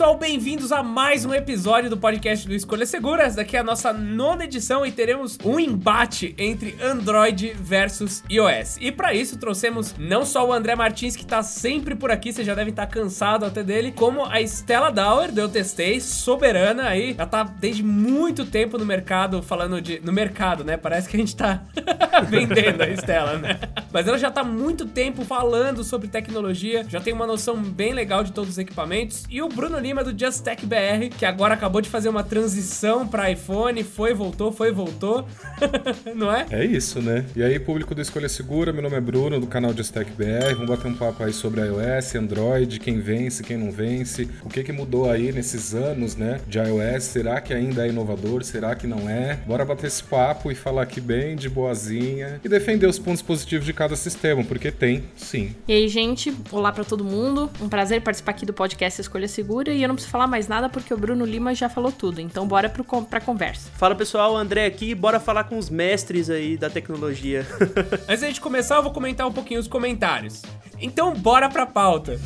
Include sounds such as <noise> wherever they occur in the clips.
pessoal, bem-vindos a mais um episódio do podcast do Escolha Segura. Essa daqui é a nossa nona edição e teremos um embate entre Android versus iOS. E para isso trouxemos não só o André Martins, que tá sempre por aqui, você já deve estar cansado até dele, como a Stella Dauer, Eu Testei, soberana aí, já tá desde muito tempo no mercado falando de. No mercado, né? Parece que a gente tá <laughs> vendendo a Stella, né? Mas ela já tá muito tempo falando sobre tecnologia, já tem uma noção bem legal de todos os equipamentos. E o Bruno Lima do Just Tech BR, que agora acabou de fazer uma transição para iPhone, foi, voltou, foi, voltou. <laughs> Não é? É isso, né? E aí, público do Escolha Segura, meu nome é Bruno, do canal Just Tech BR. Vamos bater um papo aí sobre iOS, Android, quem vence, quem não vence, o que que mudou aí nesses anos, né, de iOS. Será que ainda é inovador? Será que não é? Bora bater esse papo e falar aqui bem de boazinha e defender os pontos positivos de cada sistema, porque tem, sim. E aí, gente, olá para todo mundo. Um prazer participar aqui do podcast Escolha Segura e eu não preciso falar mais nada porque o Bruno Lima já falou tudo. Então bora pro, pra conversa. Fala pessoal, André aqui, bora falar com os mestres aí da tecnologia. <laughs> Antes da gente começar, eu vou comentar um pouquinho os comentários. Então bora pra pauta.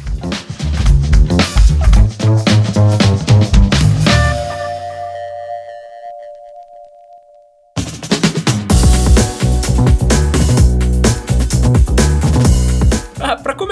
Ah,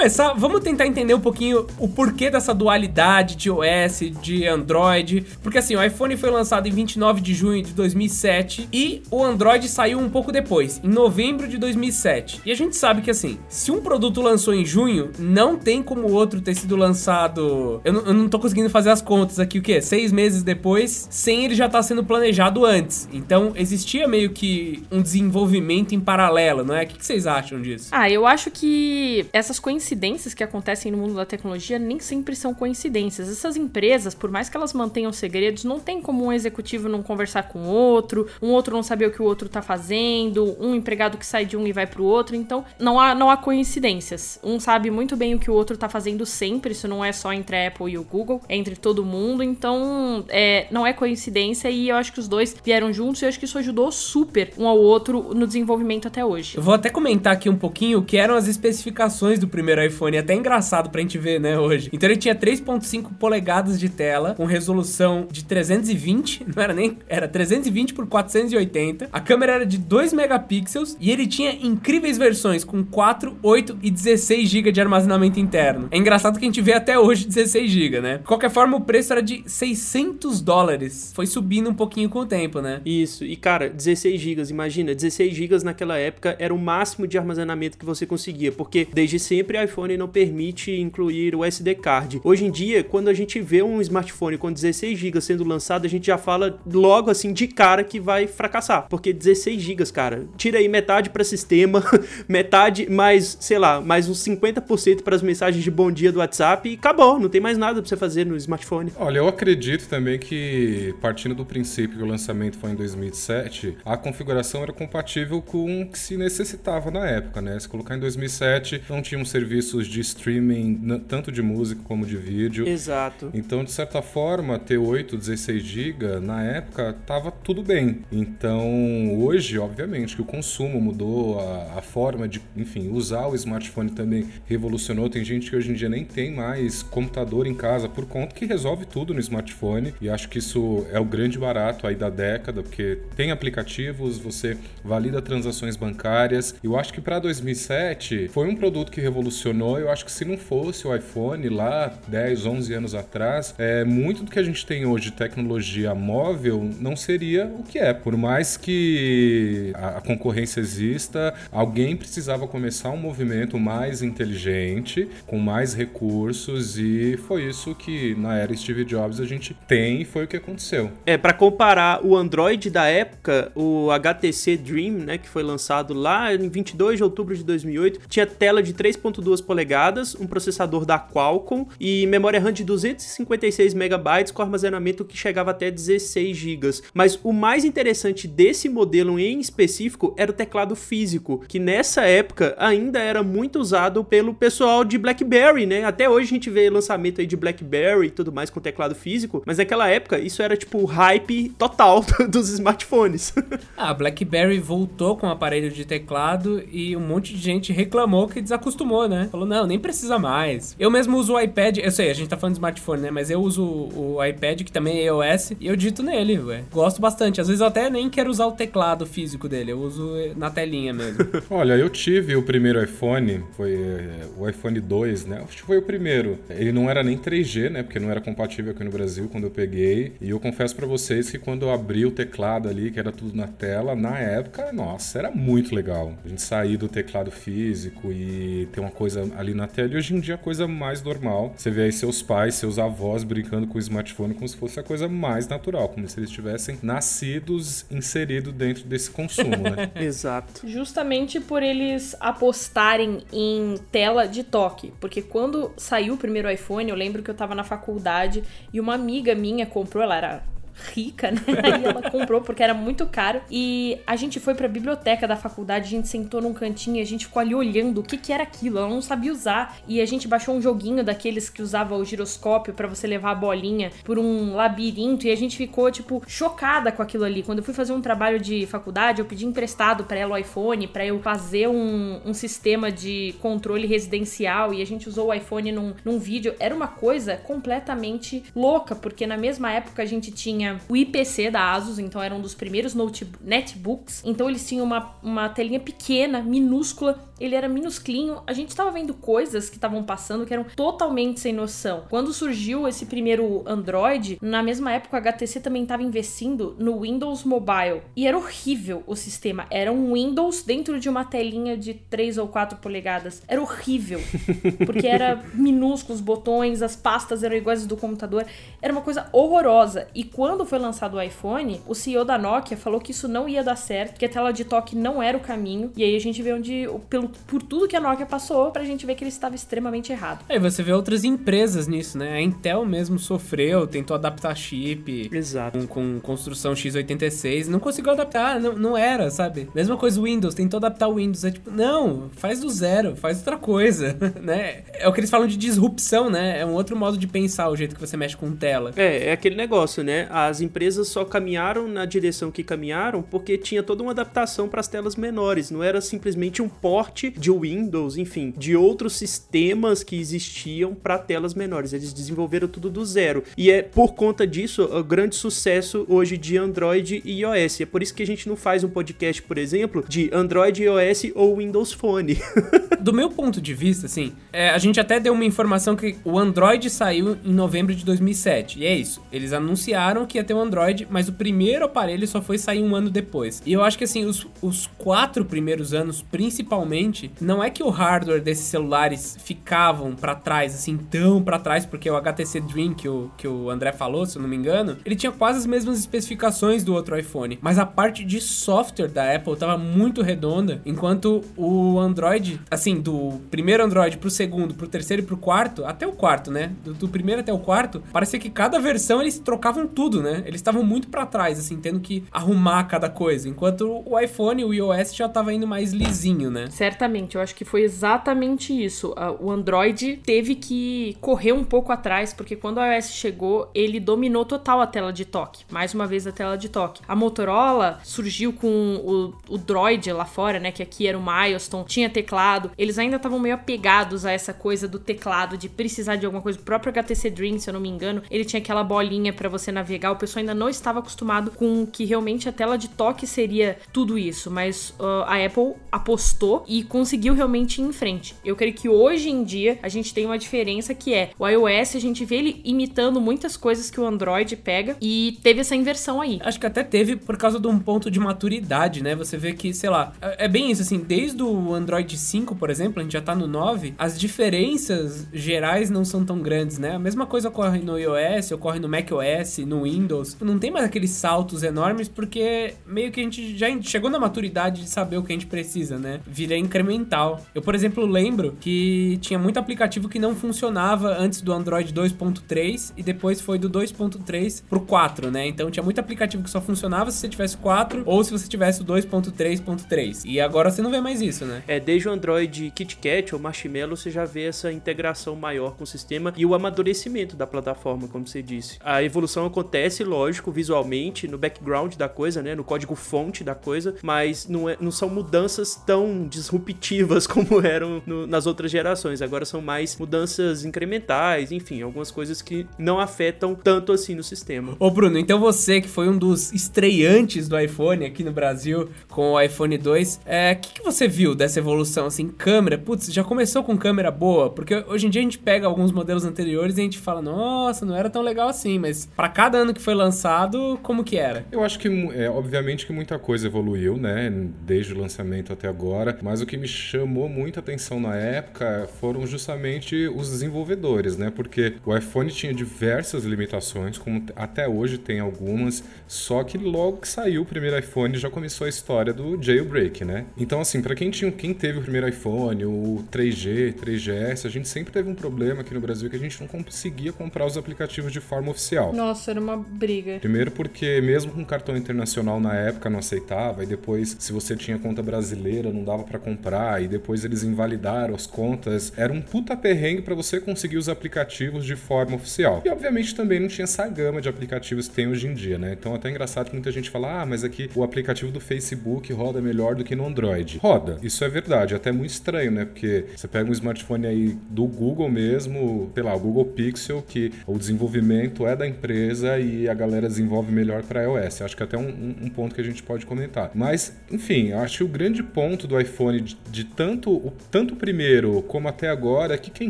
começar, vamos tentar entender um pouquinho o porquê dessa dualidade de OS, de Android. Porque assim, o iPhone foi lançado em 29 de junho de 2007 e o Android saiu um pouco depois, em novembro de 2007. E a gente sabe que assim, se um produto lançou em junho, não tem como o outro ter sido lançado. Eu, não- eu não tô conseguindo fazer as contas aqui, o quê? Seis meses depois, sem ele já estar sendo planejado antes. Então existia meio que um desenvolvimento em paralelo, não é? O que que vocês acham disso? Ah, eu acho que essas coincidências que acontecem no mundo da tecnologia nem sempre são coincidências. Essas empresas, por mais que elas mantenham segredos, não tem como um executivo não conversar com outro, um outro não saber o que o outro tá fazendo, um empregado que sai de um e vai pro outro. Então, não há, não há coincidências. Um sabe muito bem o que o outro tá fazendo sempre. Isso não é só entre a Apple e o Google, é entre todo mundo. Então, é, não é coincidência e eu acho que os dois vieram juntos e eu acho que isso ajudou super um ao outro no desenvolvimento até hoje. Eu vou até comentar aqui um pouquinho o que eram as especificações do primeiro iPhone. É até engraçado pra gente ver, né, hoje. Então ele tinha 3.5 polegadas de tela, com resolução de 320, não era nem... Era 320 por 480. A câmera era de 2 megapixels e ele tinha incríveis versões com 4, 8 e 16 GB de armazenamento interno. É engraçado que a gente vê até hoje 16 GB, né? De qualquer forma, o preço era de 600 dólares. Foi subindo um pouquinho com o tempo, né? Isso, e cara, 16 GB, imagina, 16 GB naquela época era o máximo de armazenamento que você conseguia, porque desde sempre iPhone não permite incluir o SD card. Hoje em dia, quando a gente vê um smartphone com 16 GB sendo lançado, a gente já fala logo assim de cara que vai fracassar, porque 16 GB, cara, tira aí metade para sistema, <laughs> metade mais, sei lá, mais uns 50% para as mensagens de bom dia do WhatsApp e acabou, não tem mais nada para você fazer no smartphone. Olha, eu acredito também que, partindo do princípio que o lançamento foi em 2007, a configuração era compatível com o que se necessitava na época, né? Se colocar em 2007, não tinham serviços de streaming, tanto de música como de vídeo. Exato. Então, de certa forma, ter 8, 16 GB na época tava tudo bem. Então, hoje, obviamente, que o consumo mudou, a, a forma de, enfim, usar o smartphone também revolucionou. Tem gente que hoje em dia nem tem mais computador em casa por conta que resolve tudo no smartphone. E acho que isso é o grande barato aí da década, porque tem aplicativos, você valida transações bancárias. Eu acho que para 2007 foi um produto que revolucionou. Eu acho que se não fosse o iPhone lá 10, 11 anos atrás, é, muito do que a gente tem hoje de tecnologia móvel não seria o que é. Por mais que a, a concorrência exista, alguém precisava começar um movimento mais inteligente, com mais recursos, e foi isso que na era Steve Jobs a gente tem e foi o que aconteceu. É, para comparar o Android da época, o HTC Dream, né, que foi lançado lá em 22 de outubro de 2008, tinha tela de 3.2 polegadas, um processador da Qualcomm e memória RAM de 256 megabytes com armazenamento que chegava até 16 GB. Mas o mais interessante desse modelo em específico era o teclado físico, que nessa época ainda era muito usado pelo pessoal de BlackBerry, né? Até hoje a gente vê lançamento aí de BlackBerry e tudo mais com teclado físico, mas naquela época isso era tipo hype total <laughs> dos smartphones. <laughs> Ah, a BlackBerry voltou com o aparelho de teclado e um monte de gente reclamou que desacostumou, né? Né? Falou, não, nem precisa mais. Eu mesmo uso o iPad, eu sei, a gente tá falando de smartphone, né? Mas eu uso o iPad, que também é iOS, e eu digito nele, ué. Gosto bastante. Às vezes eu até nem quero usar o teclado físico dele, eu uso na telinha mesmo. <laughs> Olha, eu tive o primeiro iPhone, foi é, o iPhone 2, né? Acho que foi o primeiro. Ele não era nem 3G, né? Porque não era compatível aqui no Brasil quando eu peguei. E eu confesso para vocês que quando eu abri o teclado ali, que era tudo na tela, na época, nossa, era muito legal. A gente sair do teclado físico e ter uma coisa ali na tela. E hoje em dia é a coisa mais normal. Você vê aí seus pais, seus avós brincando com o smartphone como se fosse a coisa mais natural, como se eles tivessem nascidos inseridos dentro desse consumo, né? <laughs> Exato. Justamente por eles apostarem em tela de toque. Porque quando saiu o primeiro iPhone, eu lembro que eu tava na faculdade e uma amiga minha comprou, ela era rica, <laughs> né? Aí ela comprou porque era muito caro. E a gente foi pra biblioteca da faculdade, a gente sentou num cantinho a gente ficou ali olhando o que que era aquilo. Ela não sabia usar. E a gente baixou um joguinho daqueles que usava o giroscópio para você levar a bolinha por um labirinto. E a gente ficou, tipo, chocada com aquilo ali. Quando eu fui fazer um trabalho de faculdade, eu pedi emprestado para ela o iPhone, para eu fazer um, um sistema de controle residencial. E a gente usou o iPhone num, num vídeo. Era uma coisa completamente louca, porque na mesma época a gente tinha tinha o IPC da Asus, então era um dos primeiros netbooks. Então eles tinham uma, uma telinha pequena, minúscula, ele era minusclinho. A gente tava vendo coisas que estavam passando que eram totalmente sem noção. Quando surgiu esse primeiro Android, na mesma época a HTC também estava investindo no Windows Mobile. E era horrível o sistema. Era um Windows dentro de uma telinha de 3 ou 4 polegadas. Era horrível. <laughs> Porque era minúsculo, os botões, as pastas eram iguais do computador. Era uma coisa horrorosa. E quando quando foi lançado o iPhone, o CEO da Nokia falou que isso não ia dar certo, que a tela de toque não era o caminho. E aí a gente vê onde, pelo, por tudo que a Nokia passou, pra gente ver que ele estava extremamente errado. Aí você vê outras empresas nisso, né? A Intel mesmo sofreu, tentou adaptar chip. Exato. Com, com construção x86, não conseguiu adaptar, não, não era, sabe? Mesma coisa o Windows, tentou adaptar o Windows. É tipo, não, faz do zero, faz outra coisa, <laughs> né? É o que eles falam de disrupção, né? É um outro modo de pensar o jeito que você mexe com tela. É, é aquele negócio, né? As empresas só caminharam na direção que caminharam porque tinha toda uma adaptação para as telas menores, não era simplesmente um porte de Windows, enfim, de outros sistemas que existiam para telas menores. Eles desenvolveram tudo do zero. E é por conta disso o grande sucesso hoje de Android e iOS. É por isso que a gente não faz um podcast, por exemplo, de Android, iOS ou Windows Phone. <laughs> do meu ponto de vista, assim, é, a gente até deu uma informação que o Android saiu em novembro de 2007. E é isso. Eles anunciaram que ia ter um Android, mas o primeiro aparelho só foi sair um ano depois. E eu acho que assim, os, os quatro primeiros anos, principalmente, não é que o hardware desses celulares ficavam para trás, assim, tão para trás, porque o HTC Dream que o, que o André falou, se eu não me engano, ele tinha quase as mesmas especificações do outro iPhone. Mas a parte de software da Apple tava muito redonda, enquanto o Android, assim, do primeiro Android pro segundo, pro terceiro e pro quarto, até o quarto, né? Do, do primeiro até o quarto, parecia que cada versão eles trocavam tudo, né? Eles estavam muito para trás, assim, tendo que arrumar cada coisa. Enquanto o iPhone, o iOS já tava indo mais lisinho, né? Certamente, eu acho que foi exatamente isso. O Android teve que correr um pouco atrás, porque quando o iOS chegou, ele dominou total a tela de toque. Mais uma vez a tela de toque. A Motorola surgiu com o, o Droid lá fora, né? Que aqui era o Milestone, tinha teclado. Eles ainda estavam meio apegados a essa coisa do teclado, de precisar de alguma coisa. O próprio HTC Dream, se eu não me engano, ele tinha aquela bolinha para você navegar. O pessoal ainda não estava acostumado com que realmente a tela de toque seria tudo isso, mas uh, a Apple apostou e conseguiu realmente ir em frente. Eu creio que hoje em dia a gente tem uma diferença que é o iOS, a gente vê ele imitando muitas coisas que o Android pega e teve essa inversão aí. Acho que até teve por causa de um ponto de maturidade, né? Você vê que, sei lá, é, é bem isso, assim, desde o Android 5, por exemplo, a gente já tá no 9, as diferenças gerais não são tão grandes, né? A mesma coisa ocorre no iOS, ocorre no macOS, no Windows. Não tem mais aqueles saltos enormes porque meio que a gente já chegou na maturidade de saber o que a gente precisa, né? Vira incremental. Eu, por exemplo, lembro que tinha muito aplicativo que não funcionava antes do Android 2.3 e depois foi do 2.3 pro 4, né? Então tinha muito aplicativo que só funcionava se você tivesse 4 ou se você tivesse o 2.3.3. E agora você não vê mais isso, né? É, desde o Android KitKat ou Marshmallow você já vê essa integração maior com o sistema e o amadurecimento da plataforma, como você disse. A evolução acontece lógico visualmente, no background da coisa, né? No código fonte da coisa, mas não, é, não são mudanças tão disruptivas <laughs> como eram no, nas outras gerações. Agora são mais mudanças incrementais, enfim, algumas coisas que não afetam tanto assim no sistema. Ô Bruno, então você que foi um dos estreantes do iPhone aqui no Brasil com o iPhone 2, o é, que, que você viu dessa evolução, assim, câmera? Putz, já começou com câmera boa? Porque hoje em dia a gente pega alguns modelos anteriores e a gente fala, nossa, não era tão legal assim, mas para cada ano que foi lançado, como que era? Eu acho que, é, obviamente que muita coisa evoluiu, né, desde o lançamento até agora, mas o que me chamou muita atenção na época foram justamente os desenvolvedores, né, porque o iPhone tinha diversas limitações, como até hoje tem algumas, só que logo que saiu o primeiro iPhone já começou a história do jailbreak, né? Então, assim, para quem tinha, quem teve o primeiro iPhone, o 3G, 3GS, a gente sempre teve um problema aqui no Brasil que a gente não conseguia comprar os aplicativos de forma oficial. Nossa, era uma briga. Primeiro porque mesmo com cartão internacional na época não aceitava, e depois se você tinha conta brasileira não dava para comprar, e depois eles invalidaram as contas. Era um puta perrengue para você conseguir os aplicativos de forma oficial. E obviamente também não tinha essa gama de aplicativos que tem hoje em dia, né? Então até é engraçado que muita gente fala: "Ah, mas aqui o aplicativo do Facebook roda melhor do que no Android". Roda. Isso é verdade, até muito estranho, né? Porque você pega um smartphone aí do Google mesmo, sei lá, o Google Pixel, que o desenvolvimento é da empresa e a galera desenvolve melhor para iOS. Acho que até um, um, um, ponto que a gente pode comentar. Mas, enfim, acho que o grande ponto do iPhone de, tanto o tanto primeiro como até agora que quem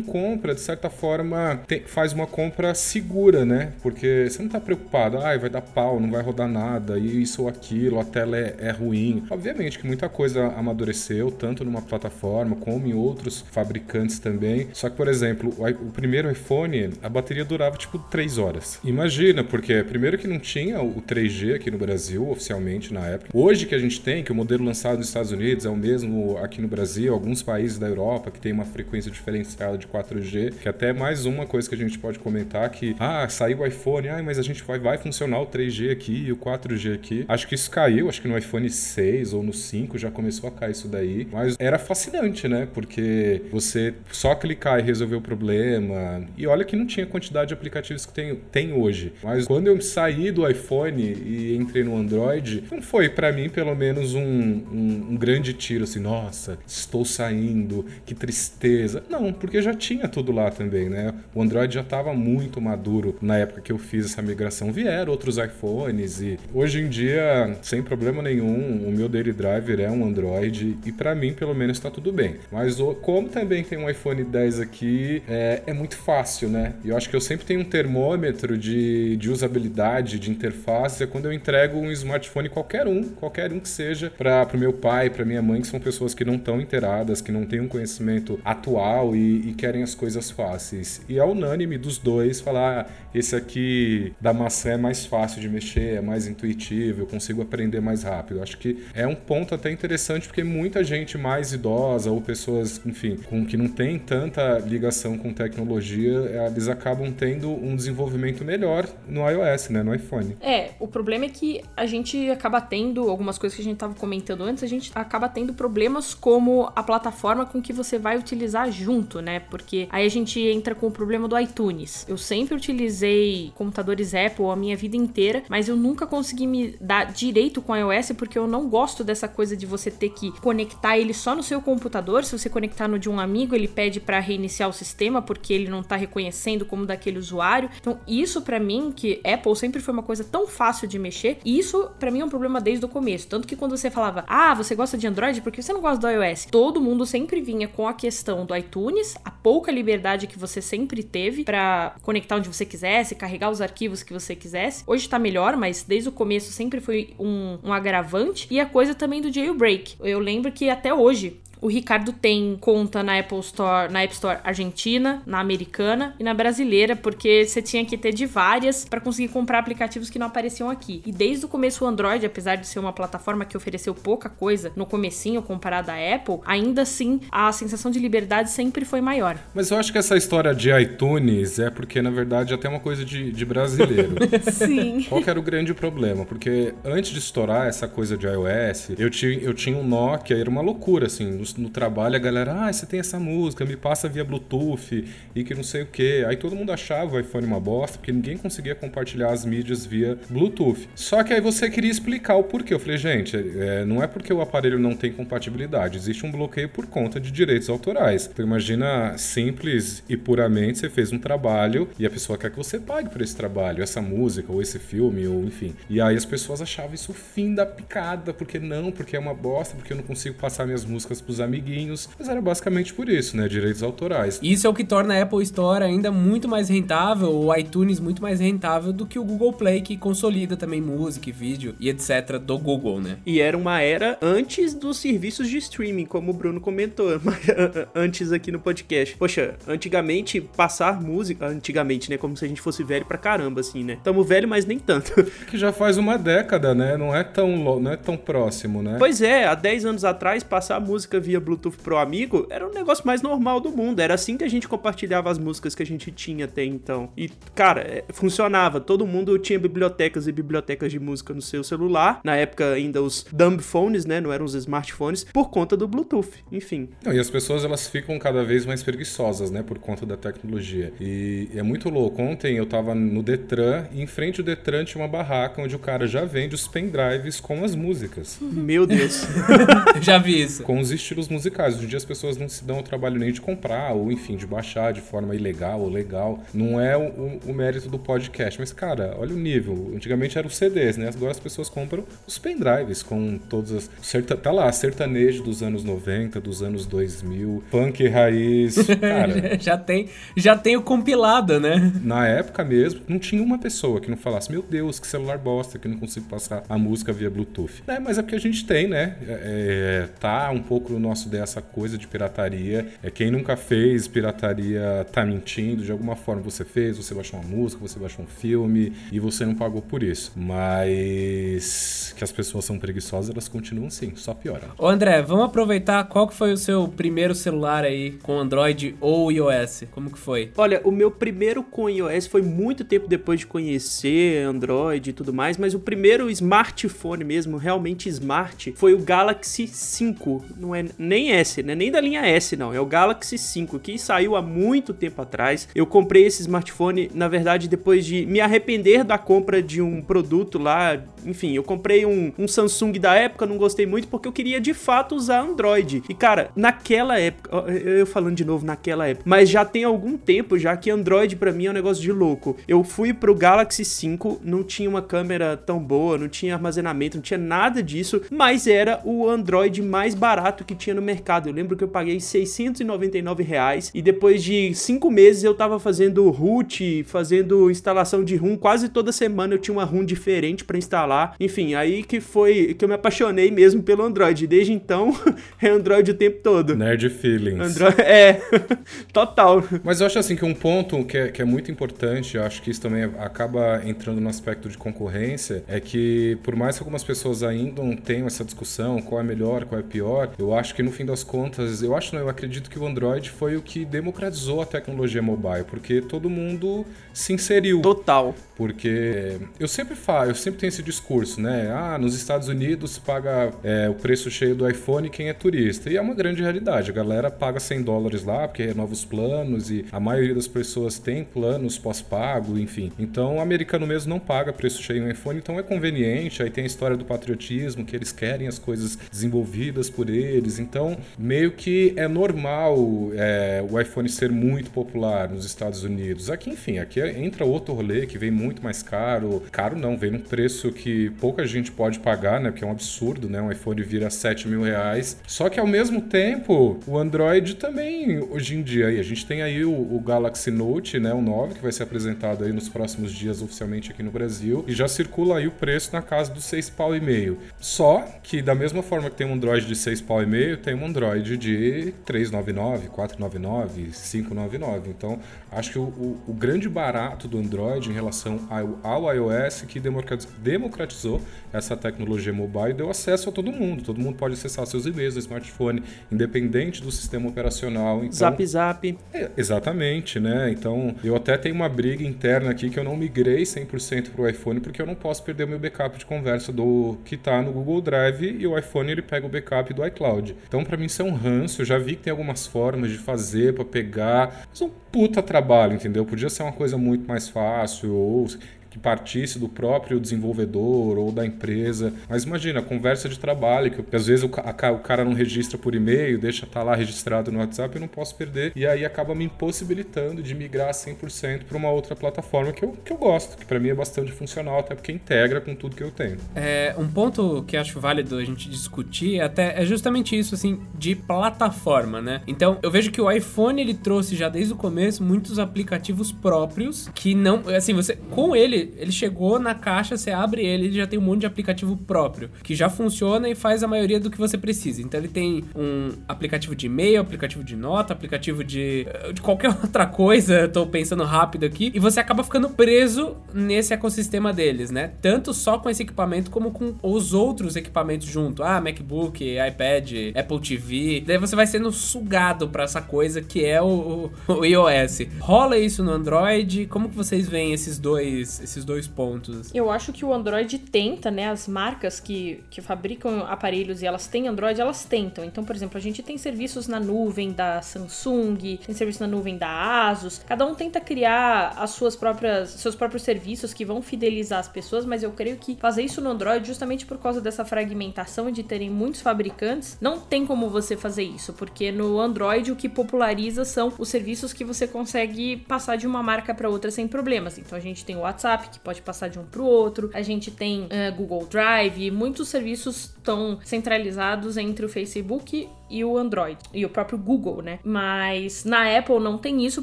compra, de certa forma, tem, faz uma compra segura, né? Porque você não tá preocupado, ah, vai dar pau, não vai rodar nada, isso ou aquilo, a tela é, é ruim. Obviamente que muita coisa amadureceu, tanto numa plataforma como em outros fabricantes também. Só que, por exemplo, o, o primeiro iPhone, a bateria durava tipo 3 horas. Imagina, porque primeiro que não tinha o 3G aqui no Brasil, oficialmente na época. Hoje que a gente tem, que o modelo lançado nos Estados Unidos é o mesmo aqui no Brasil, alguns países da Europa que tem uma frequência diferenciada de 4G, que até mais uma coisa que a gente pode comentar que, ah, saiu o iPhone, ah, mas a gente vai, vai funcionar o 3G aqui e o 4G aqui. Acho que isso caiu, acho que no iPhone 6 ou no 5 já começou a cair isso daí, mas era fascinante, né? Porque você só clicar e resolver o problema. E olha que não tinha quantidade de aplicativos que tem, tem hoje. Mas quando eu saí do iPhone e entrei no Android, não foi para mim pelo menos um, um, um grande tiro assim, nossa, estou saindo, que tristeza. Não, porque já tinha tudo lá também, né? O Android já estava muito maduro na época que eu fiz essa migração. Vieram outros iPhones e hoje em dia, sem problema nenhum, o meu Daily Driver é um Android e para mim, pelo menos, está tudo bem. Mas como também tem um iPhone 10 aqui, é, é muito fácil, né? E eu acho que eu sempre tenho um termômetro de, de usabilidade, de interface, é quando eu entrego um smartphone qualquer um, qualquer um que seja, para o meu pai, para minha mãe, que são pessoas que não estão inteiradas, que não têm um conhecimento atual e, e, querem as coisas fáceis. E é unânime dos dois falar: ah, esse aqui da maçã é mais fácil de mexer, é mais intuitivo, eu consigo aprender mais rápido. Acho que é um ponto até interessante porque muita gente mais idosa ou pessoas, enfim, com que não tem tanta ligação com tecnologia, eles acabam tendo um desenvolvimento melhor no iOS, né, no iPhone. É, o problema é que a gente acaba tendo algumas coisas que a gente estava comentando antes, a gente acaba tendo problemas como a plataforma com que você vai utilizar junto, né? Porque aí a gente entra com o problema do iTunes. Eu sempre utilizei computadores Apple a minha vida inteira, mas eu nunca consegui me dar direito com iOS porque eu não gosto dessa coisa de você ter que conectar ele só no seu computador. Se você conectar no de um amigo, ele pede para reiniciar o sistema porque ele não tá reconhecendo como daquele usuário. Então, isso para mim que Apple sempre foi uma coisa tão fácil de mexer, isso para mim é um problema desde o começo. Tanto que quando você falava: "Ah, você gosta de Android porque você não gosta do iOS?", todo mundo sempre vinha com a questão do iTunes, a pouca liberdade que você sempre teve para conectar onde você quisesse, carregar os arquivos que você quisesse. Hoje tá melhor, mas desde o começo sempre foi um, um agravante. E a coisa também do jailbreak. Eu lembro que até hoje o Ricardo tem conta na Apple Store, na App Store argentina, na americana e na brasileira, porque você tinha que ter de várias para conseguir comprar aplicativos que não apareciam aqui. E desde o começo o Android, apesar de ser uma plataforma que ofereceu pouca coisa no comecinho comparado à Apple, ainda assim a sensação de liberdade sempre foi maior. Mas eu acho que essa história de iTunes é porque na verdade até uma coisa de, de brasileiro. <laughs> Sim. Qual que era o grande problema? Porque antes de estourar essa coisa de iOS, eu tinha, eu tinha um Nokia, era uma loucura assim, nos no trabalho, a galera, ah, você tem essa música, me passa via Bluetooth e que não sei o que. Aí todo mundo achava o iPhone uma bosta, porque ninguém conseguia compartilhar as mídias via Bluetooth. Só que aí você queria explicar o porquê. Eu falei, gente, é, não é porque o aparelho não tem compatibilidade, existe um bloqueio por conta de direitos autorais. Então imagina simples e puramente você fez um trabalho e a pessoa quer que você pague por esse trabalho, essa música ou esse filme ou enfim. E aí as pessoas achavam isso o fim da picada, porque não, porque é uma bosta, porque eu não consigo passar minhas músicas pros amiguinhos. Mas era basicamente por isso, né? Direitos autorais. Isso é o que torna a Apple Store ainda muito mais rentável, o iTunes muito mais rentável do que o Google Play, que consolida também música, vídeo e etc. do Google, né? E era uma era antes dos serviços de streaming, como o Bruno comentou <laughs> antes aqui no podcast. Poxa, antigamente passar música, antigamente, né? Como se a gente fosse velho pra caramba, assim, né? Tamo velho, mas nem tanto. <laughs> Que já faz uma década, né? Não é tão, não é tão próximo, né? Pois é, há 10 anos atrás, passar música via Bluetooth pro amigo era um negócio mais normal do mundo. Era assim que a gente compartilhava as músicas que a gente tinha até então. E, cara, é, funcionava. Todo mundo tinha bibliotecas e bibliotecas de música no seu celular. Na época, ainda os dumb phones, né? Não eram os smartphones, por conta do Bluetooth. Enfim. Não, e as pessoas elas ficam cada vez mais preguiçosas, né? Por conta da tecnologia. E é muito louco. Ontem eu tava no Detran e em frente ao Detran tinha uma barraca onde o cara já vende os pendrives com as músicas. Meu Deus. <laughs> já vi isso. Com os estilos musicais. Hoje em dia as pessoas não se dão o trabalho nem de comprar, ou enfim, de baixar de forma ilegal ou legal. Não é o, o, mérito do podcast. Mas, cara, olha o nível. Antigamente eram os CDs, né? Agora as pessoas compram os pendrives com todas as. Certa, tá lá, sertanejo dos anos 90, dos anos 2000, punk raiz. <laughs> Cara. <laughs> já, tem, já tem o compilado, né? Na época mesmo, não tinha uma pessoa que não falasse: Meu Deus, que celular bosta, que não consigo passar a música via Bluetooth. É, mas é porque a gente tem, né? É, é tá um pouco nosso dessa coisa de pirataria. É, quem nunca fez pirataria tá mentindo. De alguma forma você fez, você baixou uma música, você baixou um filme e você não pagou por isso. Mas que as pessoas são preguiçosas, elas continuam sim, só piora. Ô André, vamos aproveitar qual que foi o seu primeiro celular aí com Android ou iOS? Como que foi? Olha, o meu primeiro com iOS foi muito tempo depois de conhecer Android e tudo mais, mas o primeiro smartphone mesmo, realmente smart, foi o Galaxy 5. Não é nem S, né? Nem da linha S, não. É o Galaxy 5, que saiu há muito tempo atrás. Eu comprei esse smartphone, na verdade, depois de me arrepender da compra de um produto lá. Enfim, eu comprei um, um Samsung da época, não gostei muito, porque eu queria de fato usar Android. E cara, naquela época, eu falando de novo naquela época, mas já tem algum tempo já que Android para mim é um negócio de louco. Eu fui pro Galaxy 5, não tinha uma câmera tão boa, não tinha armazenamento, não tinha nada disso, mas era o Android mais barato que tinha no mercado. Eu lembro que eu paguei 699 reais e depois de cinco meses eu tava fazendo root, fazendo instalação de ROM, quase toda semana eu tinha uma ROM diferente para instalar. Enfim, aí que foi que eu me apaixonei mesmo pelo Android. Desde então <laughs> é Android o tempo todo. Nerd feelings. Android, <laughs> é, <laughs> total. Mas eu acho assim que um ponto que é, que é muito importante, eu acho que isso também acaba entrando no aspecto de concorrência, é que por mais que algumas pessoas ainda não tenham essa discussão, qual é melhor, qual é pior, eu acho que no fim das contas, eu acho não, eu acredito que o Android foi o que democratizou a tecnologia mobile, porque todo mundo se inseriu. Total. Porque eu sempre falo, eu sempre tenho esse discurso, né? Ah, nos Estados Unidos paga é, o preço cheio do iPhone quem é turista. E é uma grande realidade. A galera paga 100 dólares lá, porque é novos planos, e a maioria das pessoas tem planos pós-pago, enfim. Então o americano mesmo não paga preço cheio no iPhone, então é conveniente. Aí tem a história do patriotismo, que eles querem as coisas desenvolvidas por eles. Então, meio que é normal é, o iPhone ser muito popular nos Estados Unidos. Aqui, enfim, aqui entra outro rolê que vem muito mais caro. Caro não, vem num preço que pouca gente pode pagar, né? Porque é um absurdo, né? Um iPhone vira 7 mil reais. Só que ao mesmo tempo, o Android também, hoje em dia, a gente tem aí o, o Galaxy Note, né? O 9, que vai ser apresentado aí nos próximos dias oficialmente aqui no Brasil. E já circula aí o preço na casa dos 6 pau e meio. Só que da mesma forma que tem um Android de 6 pau e meio, tem um Android de 399, 499, 599. Então, acho que o, o, o grande barato do Android em relação ao, ao iOS que democratizou essa tecnologia mobile e deu acesso a todo mundo. Todo mundo pode acessar seus e-mails no smartphone, independente do sistema operacional. Então, zap Zap. É, exatamente, né? Então, eu até tenho uma briga interna aqui que eu não migrei 100% para o iPhone porque eu não posso perder o meu backup de conversa do que está no Google Drive e o iPhone ele pega o backup do iCloud. Então, para mim isso é um ranço. Eu já vi que tem algumas formas de fazer para pegar, mas é um puta trabalho, entendeu? Podia ser uma coisa muito mais fácil ou called que partisse do próprio desenvolvedor ou da empresa. Mas imagina, conversa de trabalho, que às vezes o, a, o cara não registra por e-mail, deixa estar tá lá registrado no WhatsApp, eu não posso perder. E aí acaba me impossibilitando de migrar 100% para uma outra plataforma que eu, que eu gosto, que para mim é bastante funcional, até porque integra com tudo que eu tenho. É, um ponto que acho válido a gente discutir até é justamente isso, assim, de plataforma, né? Então, eu vejo que o iPhone, ele trouxe já desde o começo muitos aplicativos próprios que não, assim, você, com ele, ele, chegou na caixa, você abre ele, ele já tem um monte de aplicativo próprio, que já funciona e faz a maioria do que você precisa. Então ele tem um aplicativo de e-mail, aplicativo de nota, aplicativo de, de qualquer <laughs> outra coisa, tô pensando rápido aqui, e você acaba ficando preso nesse ecossistema deles, né? Tanto só com esse equipamento como com os outros equipamentos junto. Ah, MacBook, iPad, Apple TV. Daí você vai sendo sugado para essa coisa que é o, o, o iOS. Rola isso no Android? Como que vocês veem esses dois, esses esses dois pontos. Eu acho que o Android tenta, né? As marcas que, que fabricam aparelhos e elas têm Android, elas tentam. Então, por exemplo, a gente tem serviços na nuvem da Samsung, tem serviço na nuvem da Asus. Cada um tenta criar as suas próprias, seus próprios serviços que vão fidelizar as pessoas, mas eu creio que fazer isso no Android, justamente por causa dessa fragmentação de terem muitos fabricantes, não tem como você fazer isso, porque no Android o que populariza são os serviços que você consegue passar de uma marca para outra sem problemas. Então a gente tem o WhatsApp, Que pode passar de um para o outro. A gente tem uh, Google Drive, muitos serviços estão centralizados entre o Facebook e o Android e o próprio Google, né? Mas na Apple não tem isso,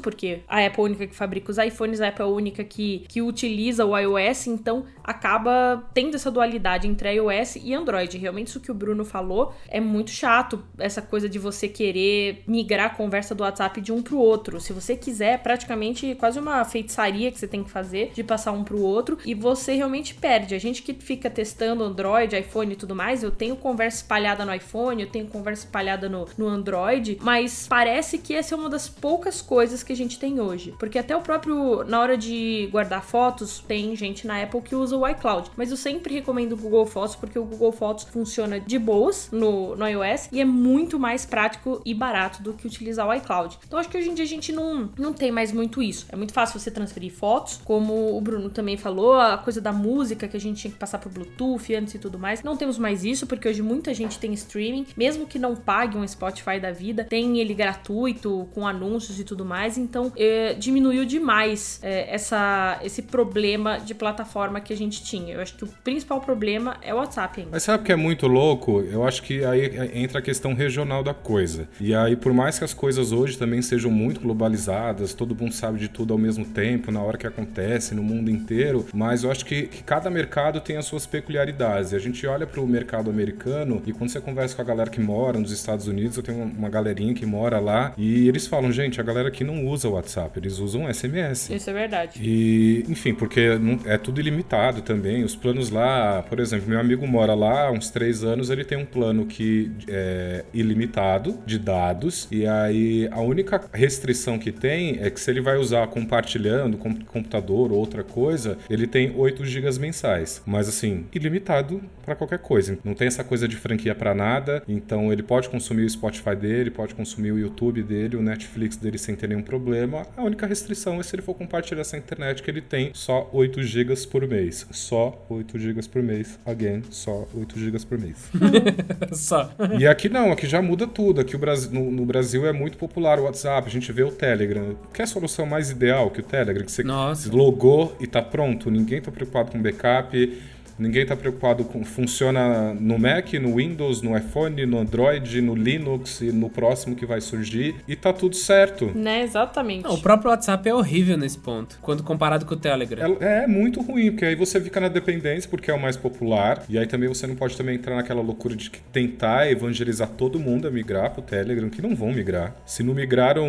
porque a Apple é a única que fabrica os iPhones, a Apple é a única que, que utiliza o iOS, então acaba tendo essa dualidade entre iOS e Android. Realmente, isso que o Bruno falou é muito chato, essa coisa de você querer migrar a conversa do WhatsApp de um pro outro. Se você quiser, é praticamente quase uma feitiçaria que você tem que fazer de passar um pro outro e você realmente perde. A gente que fica testando Android, iPhone e tudo mais, eu tenho conversa espalhada no iPhone, eu tenho conversa espalhada no, no Android, mas parece que essa é uma das poucas coisas que a gente tem hoje. Porque até o próprio, na hora de guardar fotos, tem gente na Apple que usa o iCloud. Mas eu sempre recomendo o Google Fotos, porque o Google Fotos funciona de boas no, no iOS e é muito mais prático e barato do que utilizar o iCloud. Então acho que hoje em dia a gente não, não tem mais muito isso. É muito fácil você transferir fotos, como o Bruno também falou, a coisa da música que a gente tinha que passar por Bluetooth antes e tudo mais. Não temos mais isso, porque hoje muita gente tem streaming, mesmo que não pague um Spotify da vida, tem ele gratuito, com anúncios e tudo mais, então é, diminuiu demais é, essa, esse problema de plataforma que a gente tinha. Eu acho que o principal problema é o WhatsApp ainda. Mas sabe o que é muito louco? Eu acho que aí entra a questão regional da coisa. E aí, por mais que as coisas hoje também sejam muito globalizadas, todo mundo sabe de tudo ao mesmo tempo, na hora que acontece, no mundo inteiro, mas eu acho que, que cada mercado tem as suas peculiaridades. E a gente olha para o mercado americano e quando você conversa com a galera que mora nos Estados Unidos, eu tenho uma galerinha que mora lá e eles falam, gente, a galera aqui não usa o WhatsApp, eles usam SMS. Isso é verdade. E, enfim, porque não, é tudo ilimitado também. Os planos lá, por exemplo, meu amigo mora lá há uns três anos, ele tem um plano que é ilimitado de dados e aí a única restrição que tem é que se ele vai usar compartilhando com computador ou outra coisa, ele tem 8 GB mensais. Mas assim, ilimitado para qualquer coisa. Não tem essa coisa de franquia para nada, então ele pode consumir o Spotify dele, pode consumir o YouTube dele, o Netflix dele sem ter nenhum problema. A única restrição é se ele for compartilhar essa internet que ele tem só 8 GB por mês. Só 8 GB por mês. Again, só 8 GB por mês. <laughs> só. E aqui não, aqui já muda tudo. Aqui o Brasil, no, no, Brasil é muito popular o WhatsApp, a gente vê o Telegram. Quer a solução mais ideal que o Telegram? Que você Nossa. logou e tá pronto, ninguém tá preocupado com backup Ninguém está preocupado com funciona no Mac, no Windows, no iPhone, no Android, no Linux e no próximo que vai surgir e tá tudo certo. Né, exatamente. Não, o próprio WhatsApp é horrível nesse ponto, quando comparado com o Telegram. É, é, muito ruim, porque aí você fica na dependência porque é o mais popular e aí também você não pode também entrar naquela loucura de tentar evangelizar todo mundo a migrar pro Telegram, que não vão migrar. Se não migraram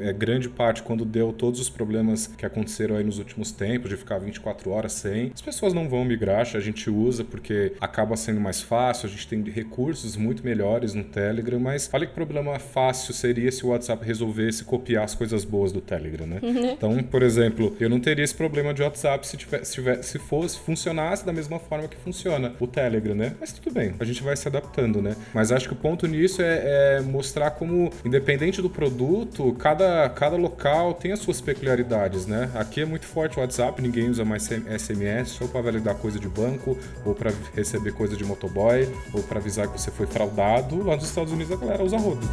é, grande parte quando deu todos os problemas que aconteceram aí nos últimos tempos, de ficar 24 horas sem, as pessoas não vão migrar. A gente usa porque acaba sendo mais fácil, a gente tem recursos muito melhores no Telegram, mas olha que problema fácil seria se o WhatsApp resolvesse copiar as coisas boas do Telegram, né? Uhum. Então, por exemplo, eu não teria esse problema de WhatsApp se, tivesse, se, se fosse, funcionasse da mesma forma que funciona o Telegram, né? Mas tudo bem, a gente vai se adaptando, né? Mas acho que o ponto nisso é, é mostrar como, independente do produto, cada, cada local tem as suas peculiaridades, né? Aqui é muito forte o WhatsApp, ninguém usa mais SMS só para validar coisa de banco, ou para receber coisa de motoboy, ou para avisar que você foi fraudado. Lá nos Estados Unidos a galera usa rodo.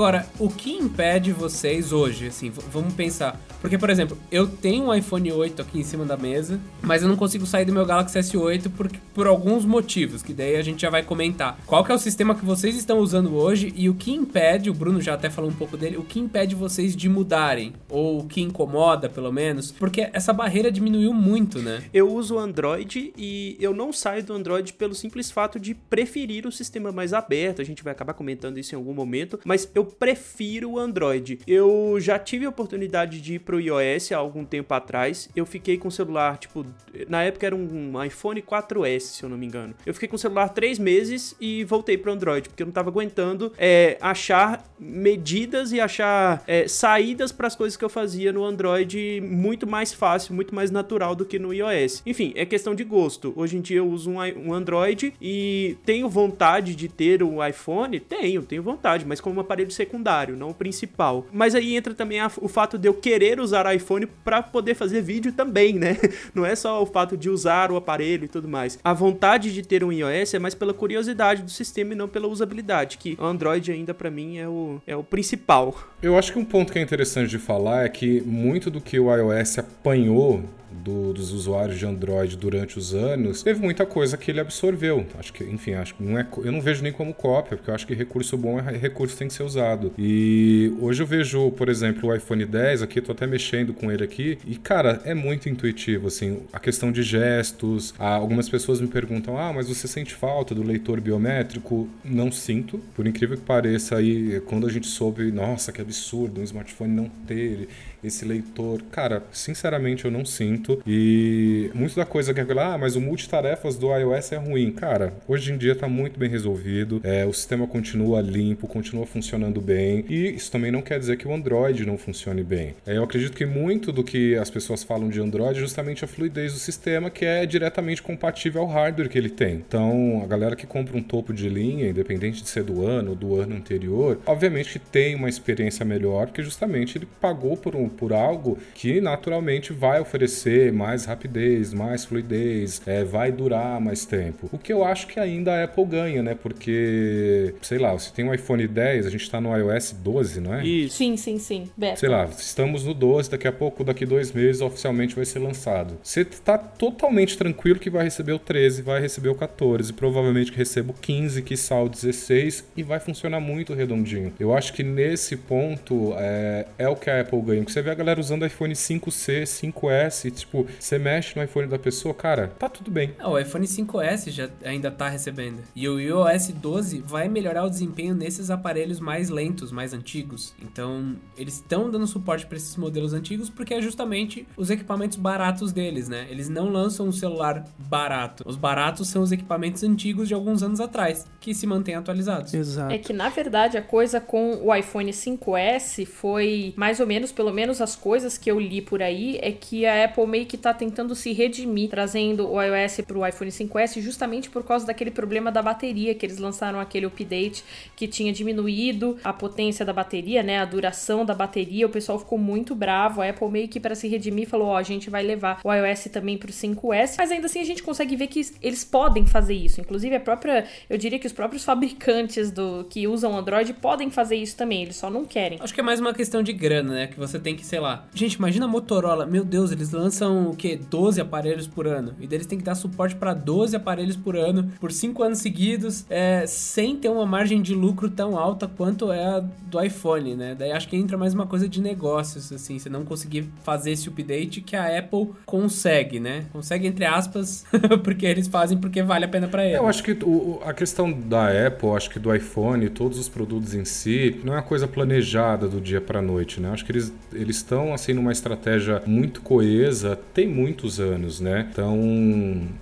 Agora, o que impede vocês hoje, assim, vamos pensar. Porque, por exemplo, eu tenho um iPhone 8 aqui em cima da mesa, mas eu não consigo sair do meu Galaxy S8 por, por alguns motivos, que daí a gente já vai comentar. Qual que é o sistema que vocês estão usando hoje e o que impede, o Bruno já até falou um pouco dele, o que impede vocês de mudarem? Ou o que incomoda, pelo menos? Porque essa barreira diminuiu muito, né? Eu uso Android e eu não saio do Android pelo simples fato de preferir o sistema mais aberto. A gente vai acabar comentando isso em algum momento, mas eu prefiro o Android. Eu já tive a oportunidade de ir pro iOS há algum tempo atrás. Eu fiquei com o celular, tipo, na época era um iPhone 4S, se eu não me engano. Eu fiquei com o celular três meses e voltei pro Android, porque eu não tava aguentando é, achar medidas e achar é, saídas para as coisas que eu fazia no Android muito mais fácil, muito mais natural do que no iOS. Enfim, é questão de gosto. Hoje em dia eu uso um, um Android e tenho vontade de ter um iPhone? Tenho, tenho vontade, mas como aparelho secundário, não principal. Mas aí entra também a, o fato de eu querer usar iPhone para poder fazer vídeo também, né? <laughs> Não é só o fato de usar o aparelho e tudo mais. A vontade de ter um iOS é mais pela curiosidade do sistema e não pela usabilidade, que o Android ainda para mim é o, é o principal. Eu acho que um ponto que é interessante de falar é que muito do que o iOS apanhou do, dos usuários de Android durante os anos, teve muita coisa que ele absorveu. Acho que, enfim, acho que não é, eu não vejo nem como cópia, porque eu acho que recurso bom é recurso que tem que ser usado. E hoje eu vejo, por exemplo, o iPhone 10 aqui, tô até mexendo com ele aqui, e cara, é muito intuitivo, assim, a questão de gestos. Algumas pessoas me perguntam: "Ah, mas você sente falta do leitor biométrico?" Não sinto, por incrível que pareça aí, quando a gente soube, nossa, que absurdo um smartphone não ter esse leitor. Cara, sinceramente eu não sinto. E muito da coisa que é ah, mas o multitarefas do iOS é ruim. Cara, hoje em dia tá muito bem resolvido. É, o sistema continua limpo, continua funcionando bem. E isso também não quer dizer que o Android não funcione bem. É, eu acredito que muito do que as pessoas falam de Android é justamente a fluidez do sistema, que é diretamente compatível ao hardware que ele tem. Então, a galera que compra um topo de linha, independente de ser do ano ou do ano anterior, obviamente tem uma experiência melhor, porque justamente ele pagou por um por algo que naturalmente vai oferecer mais rapidez, mais fluidez, é, vai durar mais tempo. O que eu acho que ainda a Apple ganha, né? Porque, sei lá, você tem um iPhone 10, a gente está no iOS 12, não é? Isso. Sim, sim, sim. Beta. Sei lá, estamos no 12, daqui a pouco, daqui dois meses, oficialmente vai ser lançado. Você está totalmente tranquilo que vai receber o 13, vai receber o 14, provavelmente que receba o 15, que o 16 e vai funcionar muito redondinho. Eu acho que nesse ponto é, é o que a Apple ganha. Porque você vê a galera usando iPhone 5C, 5S, tipo, você mexe no iPhone da pessoa, cara, tá tudo bem. o iPhone 5S já ainda tá recebendo. E o iOS 12 vai melhorar o desempenho nesses aparelhos mais lentos, mais antigos. Então, eles estão dando suporte para esses modelos antigos porque é justamente os equipamentos baratos deles, né? Eles não lançam um celular barato. Os baratos são os equipamentos antigos de alguns anos atrás, que se mantêm atualizados. Exato. É que, na verdade, a coisa com o iPhone 5S foi mais ou menos, pelo menos as coisas que eu li por aí é que a Apple meio que tá tentando se redimir, trazendo o iOS pro iPhone 5S justamente por causa daquele problema da bateria, que eles lançaram aquele update que tinha diminuído a potência da bateria, né, a duração da bateria, o pessoal ficou muito bravo, a Apple meio que para se redimir falou, ó, oh, a gente vai levar o iOS também pro 5S, mas ainda assim a gente consegue ver que eles podem fazer isso, inclusive a própria, eu diria que os próprios fabricantes do que usam Android podem fazer isso também, eles só não querem. Acho que é mais uma questão de grana, né, que você tem que sei lá. Gente, imagina a Motorola. Meu Deus, eles lançam o quê? 12 aparelhos por ano. E deles tem que dar suporte para 12 aparelhos por ano, por 5 anos seguidos, é, sem ter uma margem de lucro tão alta quanto é a do iPhone, né? Daí acho que entra mais uma coisa de negócios, assim, você não conseguir fazer esse update que a Apple consegue, né? Consegue, entre aspas, <laughs> porque eles fazem porque vale a pena para eles. Eu acho que o, a questão da Apple, acho que do iPhone, todos os produtos em si, não é uma coisa planejada do dia para noite, né? Acho que eles eles estão assim numa estratégia muito coesa, tem muitos anos, né? Então,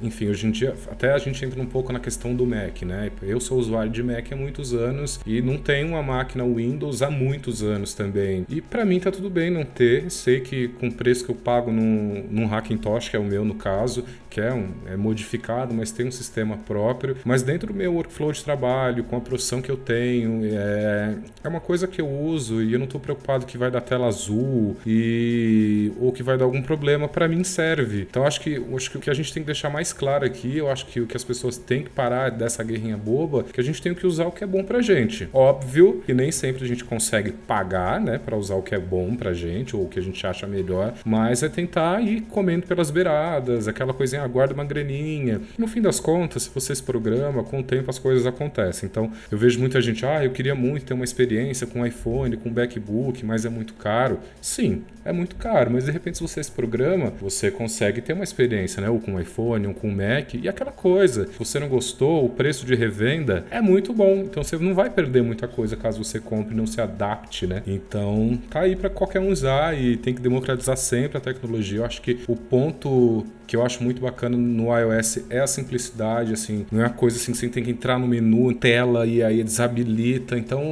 enfim, hoje em dia até a gente entra um pouco na questão do Mac, né? Eu sou usuário de Mac há muitos anos e não tenho uma máquina Windows há muitos anos também. E para mim tá tudo bem não ter, sei que com o preço que eu pago num, num Hackintosh, que é o meu no caso, que é, um, é modificado, mas tem um sistema próprio. Mas dentro do meu workflow de trabalho, com a profissão que eu tenho, é, é uma coisa que eu uso e eu não estou preocupado que vai dar tela azul e ou que vai dar algum problema. Para mim serve. Então acho que acho que o que a gente tem que deixar mais claro aqui, eu acho que o que as pessoas têm que parar dessa guerrinha boba, que a gente tem que usar o que é bom pra gente. Óbvio que nem sempre a gente consegue pagar, né, para usar o que é bom pra gente ou o que a gente acha melhor, mas é tentar ir comendo pelas beiradas, aquela coisinha aguarda uma graninha. No fim das contas, se você se programa, com o tempo as coisas acontecem. Então, eu vejo muita gente, ah, eu queria muito ter uma experiência com iPhone, com MacBook, mas é muito caro. Sim, é muito caro, mas de repente se você se programa, você consegue ter uma experiência, né? Ou com iPhone, ou com Mac, e aquela coisa. Se você não gostou, o preço de revenda é muito bom. Então você não vai perder muita coisa caso você compre e não se adapte, né? Então tá aí para qualquer um usar e tem que democratizar sempre a tecnologia. Eu acho que o ponto que eu acho muito bacana no iOS é a simplicidade, assim, não é uma coisa assim que você tem que entrar no menu, tela e aí desabilita. Então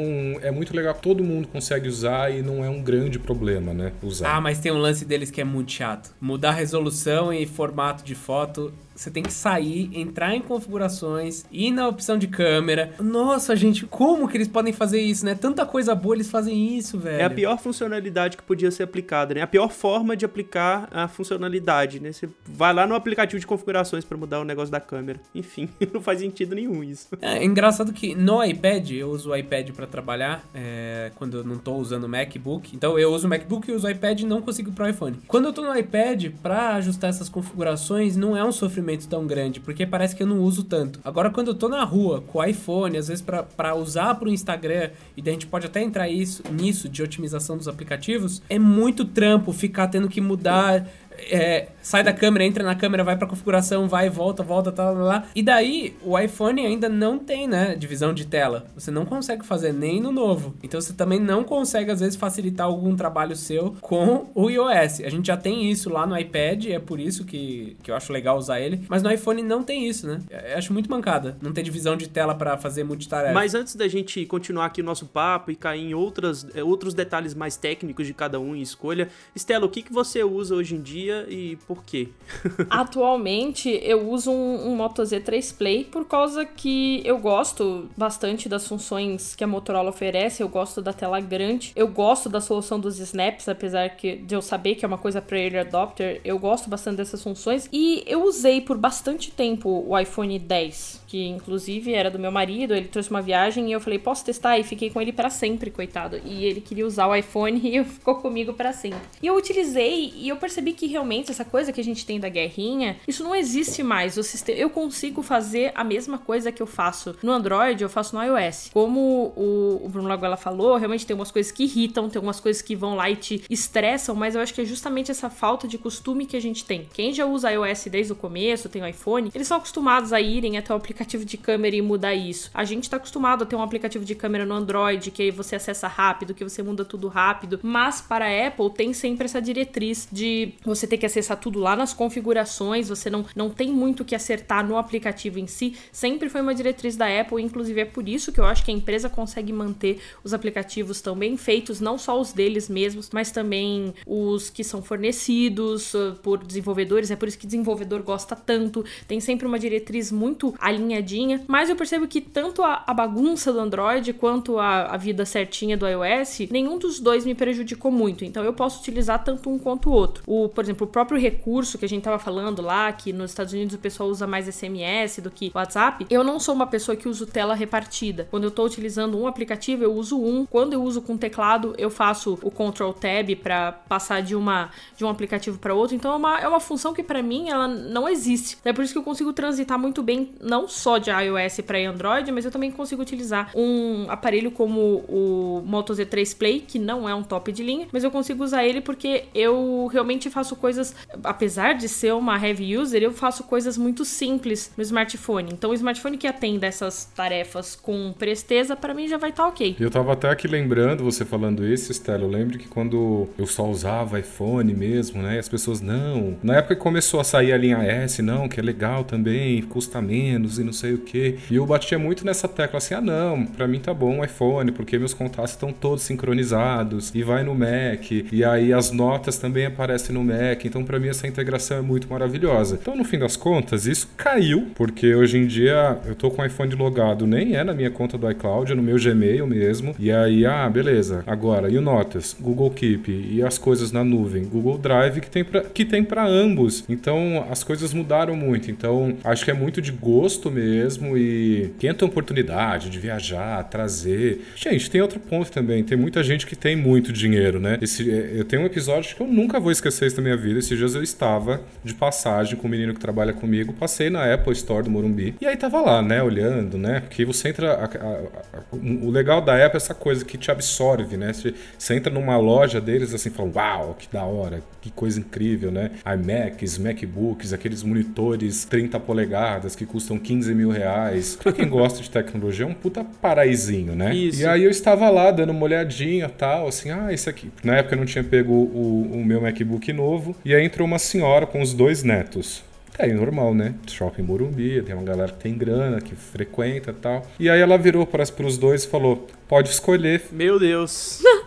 é muito legal, todo mundo consegue usar e não é um grande problema, né? Usar. Ah, mas tem um lance deles que é muito chato. Mudar resolução e formato de foto você tem que sair, entrar em configurações, ir na opção de câmera. Nossa, gente, como que eles podem fazer isso, né? Tanta coisa boa eles fazem isso, velho. É a pior funcionalidade que podia ser aplicada, né? A pior forma de aplicar a funcionalidade, né? Você vai lá no aplicativo de configurações para mudar o negócio da câmera. Enfim, <laughs> não faz sentido nenhum isso. É, é engraçado que no iPad, eu uso o iPad para trabalhar, é, quando eu não tô usando o MacBook. Então eu uso o MacBook e uso o iPad e não consigo pro iPhone. Quando eu tô no iPad, para ajustar essas configurações, não é um sofrimento tão grande, porque parece que eu não uso tanto. Agora, quando eu tô na rua com o iPhone, às vezes para usar pro Instagram, e daí a gente pode até entrar isso, nisso de otimização dos aplicativos, é muito trampo ficar tendo que mudar é, sai da câmera, entra na câmera, vai pra configuração, vai, volta, volta, tal, lá, lá. E daí, o iPhone ainda não tem, né, divisão de tela. Você não consegue fazer nem no novo. Então você também não consegue, às vezes, facilitar algum trabalho seu com o iOS. A gente já tem isso lá no iPad, é por isso que, que eu acho legal usar ele. Mas no iPhone não tem isso, né? Eu acho muito mancada não ter divisão de tela para fazer multitarefa. Mas antes da gente continuar aqui o nosso papo e cair em outras, é, outros detalhes mais técnicos de cada um em escolha, Estela, o que, que você usa hoje em dia? E por quê? <laughs> Atualmente eu uso um, um Moto Z3 Play por causa que eu gosto bastante das funções que a Motorola oferece, eu gosto da tela grande, eu gosto da solução dos snaps, apesar que, de eu saber que é uma coisa para early adopter, eu gosto bastante dessas funções e eu usei por bastante tempo o iPhone 10 que inclusive era do meu marido, ele trouxe uma viagem e eu falei, posso testar? E fiquei com ele para sempre, coitado. E ele queria usar o iPhone <laughs> e ficou comigo para sempre. E eu utilizei e eu percebi que realmente essa coisa que a gente tem da guerrinha, isso não existe mais. Eu consigo fazer a mesma coisa que eu faço no Android, eu faço no iOS. Como o, o Bruno Lagoela falou, realmente tem umas coisas que irritam, tem umas coisas que vão lá e te estressam, mas eu acho que é justamente essa falta de costume que a gente tem. Quem já usa iOS desde o começo, tem o iPhone, eles são acostumados a irem até o aplicativo aplicativo de câmera e mudar isso. A gente tá acostumado a ter um aplicativo de câmera no Android que você acessa rápido, que você muda tudo rápido, mas para a Apple tem sempre essa diretriz de você ter que acessar tudo lá nas configurações, você não, não tem muito que acertar no aplicativo em si. Sempre foi uma diretriz da Apple, inclusive é por isso que eu acho que a empresa consegue manter os aplicativos tão bem feitos, não só os deles mesmos, mas também os que são fornecidos uh, por desenvolvedores. É por isso que desenvolvedor gosta tanto. Tem sempre uma diretriz muito alinhada alinhadinha, mas eu percebo que tanto a, a bagunça do Android quanto a, a, vida certinha do iOS, nenhum dos dois me prejudicou muito. Então eu posso utilizar tanto um quanto o outro. O, por exemplo, o próprio recurso que a gente tava falando lá, que nos Estados Unidos o pessoal usa mais SMS do que WhatsApp, eu não sou uma pessoa que uso tela repartida. Quando eu tô utilizando um aplicativo, eu uso um. Quando eu uso com teclado, eu faço o Control Tab para passar de uma de um aplicativo para outro. Então é uma, é uma função que para mim ela não existe. É por isso que eu consigo transitar muito bem não só de iOS para Android, mas eu também consigo utilizar um aparelho como o Moto Z3 Play, que não é um top de linha, mas eu consigo usar ele porque eu realmente faço coisas, apesar de ser uma heavy user, eu faço coisas muito simples no smartphone. Então o smartphone que atende essas tarefas com presteza, para mim já vai estar tá ok. Eu tava até aqui lembrando, você falando isso, Stella, eu lembro que quando eu só usava iPhone mesmo, né, as pessoas, não, na época que começou a sair a linha S, não, que é legal também, custa menos e não sei o que, e eu batia muito nessa tecla assim, ah não, para mim tá bom o iPhone, porque meus contatos estão todos sincronizados, e vai no Mac, e aí as notas também aparecem no Mac, então para mim essa integração é muito maravilhosa. Então no fim das contas, isso caiu, porque hoje em dia eu tô com o iPhone logado, nem é na minha conta do iCloud, é no meu Gmail mesmo, e aí, ah, beleza, agora, e o Notas, Google Keep, e as coisas na nuvem, Google Drive, que tem pra, que tem ambos, então as coisas mudaram muito, então acho que é muito de gosto mesmo, e quem tem oportunidade de viajar, trazer. Gente, tem outro ponto também. Tem muita gente que tem muito dinheiro, né? Esse, é, eu tenho um episódio que eu nunca vou esquecer isso da minha vida. Esses dias eu estava de passagem com um menino que trabalha comigo. Passei na Apple Store do Morumbi. E aí tava lá, né? Olhando, né? Porque você entra. A, a, a, o legal da Apple é essa coisa que te absorve, né? Você, você entra numa loja deles assim, fala, uau, que da hora, que coisa incrível, né? iMacs, MacBooks, aqueles monitores 30 polegadas que custam 15 mil reais. Pra quem gosta de tecnologia, é um puta paraízinho, né? Isso. E aí eu estava lá dando uma olhadinha tal, assim, ah, esse aqui. Na época eu não tinha pego o, o meu MacBook novo. E aí entrou uma senhora com os dois netos. É aí, normal, né? Shopping Morumbi, tem uma galera que tem grana, que frequenta e tal. E aí ela virou para os dois e falou: pode escolher. Meu Deus. <laughs>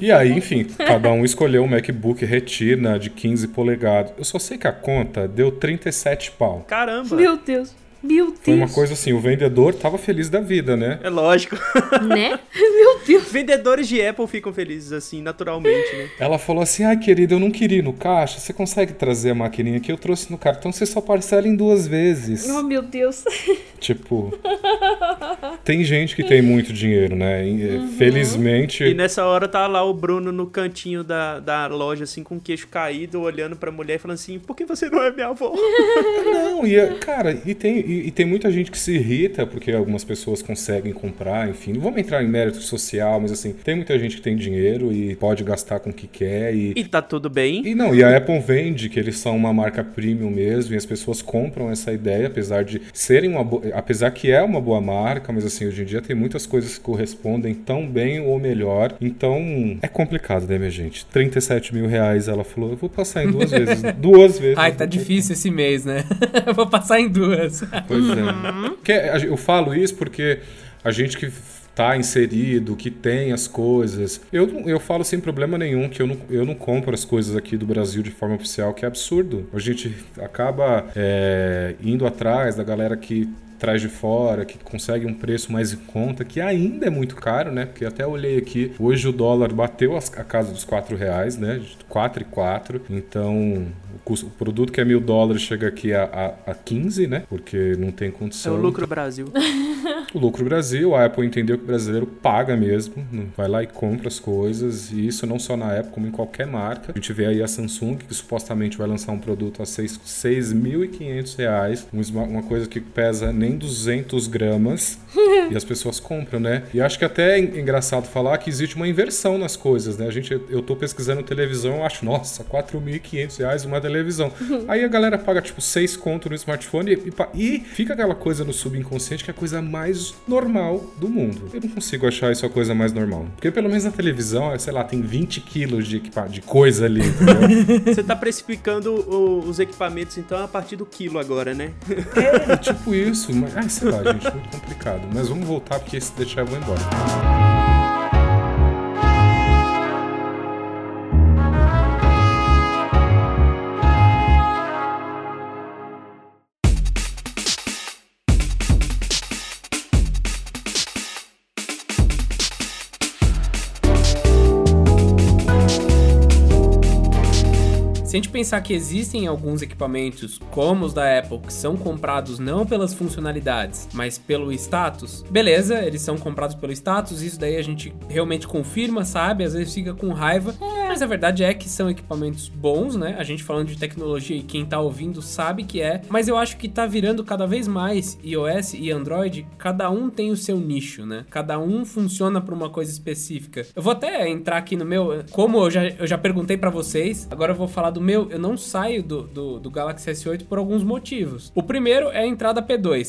e aí, enfim, cada um escolheu um MacBook Retina de 15 polegadas. Eu só sei que a conta deu 37 pau. Caramba! Meu Deus! Meu Deus. Foi uma coisa assim, o vendedor tava feliz da vida, né? É lógico. Né? <laughs> Meu Deus. Vendedores de Apple ficam felizes assim, naturalmente, né? Ela falou assim: ai, querida, eu não queria ir no caixa. Você consegue trazer a maquininha que eu trouxe no cartão? Você só parcela em duas vezes. Oh, meu Deus. <laughs> Tipo. tem gente que tem muito dinheiro, né? Uhum. Felizmente. E nessa hora tá lá o Bruno no cantinho da, da loja, assim, com o queixo caído, olhando pra mulher e falando assim: por que você não é minha avó? <laughs> não, e, cara, e tem e, e, tem muita gente que se irrita porque algumas pessoas conseguem comprar, enfim. Não vamos entrar em mérito social, mas assim, tem muita gente que tem dinheiro e pode gastar com o que quer. E, e tá tudo bem. E não, e a Apple vende que eles são uma marca premium mesmo, e as pessoas compram essa ideia, apesar de serem uma boa. Apesar que é uma boa marca, mas assim, hoje em dia tem muitas coisas que correspondem tão bem ou melhor. Então, é complicado, né, minha gente? 37 mil reais, ela falou, eu vou passar em duas <laughs> vezes. duas vezes. Ai, tá difícil esse mês, né? <laughs> eu vou passar em duas. Pois é. Eu falo isso porque a gente que está inserido, que tem as coisas. Eu, eu falo sem problema nenhum que eu não, eu não compro as coisas aqui do Brasil de forma oficial, que é absurdo. A gente acaba é, indo atrás da galera que traz de fora, que consegue um preço mais em conta, que ainda é muito caro, né? Porque até olhei aqui, hoje o dólar bateu a casa dos 4 reais, né? 4 e 4. Então, custo, o produto que é mil dólares chega aqui a, a, a 15, né? Porque não tem condição. É o lucro Brasil. <laughs> o lucro Brasil, a Apple entendeu que o brasileiro paga mesmo, vai lá e compra as coisas, e isso não só na Apple, como em qualquer marca. A gente vê aí a Samsung, que supostamente vai lançar um produto a 6.500 reais, uma coisa que pesa nem 200 gramas, <laughs> e as pessoas compram, né? E acho que até é engraçado falar que existe uma inversão nas coisas, né? A gente, eu tô pesquisando televisão, eu acho, nossa, 4.500 reais uma televisão. <laughs> Aí a galera paga, tipo, 6 conto no smartphone e, e fica aquela coisa no subconsciente que é a coisa mais normal do mundo. Eu não consigo achar isso a coisa mais normal. Porque pelo menos na televisão, sei lá, tem 20 quilos de, equipa de coisa ali, <laughs> Você tá precificando o, os equipamentos, então, a partir do quilo agora, né? É, tipo isso. Mas, ai, sei lá, gente, muito complicado. Mas vamos voltar, porque se deixar eu vou embora. Pensar que existem alguns equipamentos, como os da Apple, que são comprados não pelas funcionalidades, mas pelo status, beleza, eles são comprados pelo status, isso daí a gente realmente confirma, sabe? Às vezes fica com raiva, mas a verdade é que são equipamentos bons, né? A gente falando de tecnologia e quem tá ouvindo sabe que é, mas eu acho que tá virando cada vez mais iOS e Android, cada um tem o seu nicho, né? Cada um funciona para uma coisa específica. Eu vou até entrar aqui no meu, como eu já, eu já perguntei para vocês, agora eu vou falar do meu, eu não saio do, do, do Galaxy S8 por alguns motivos. O primeiro é a entrada P2.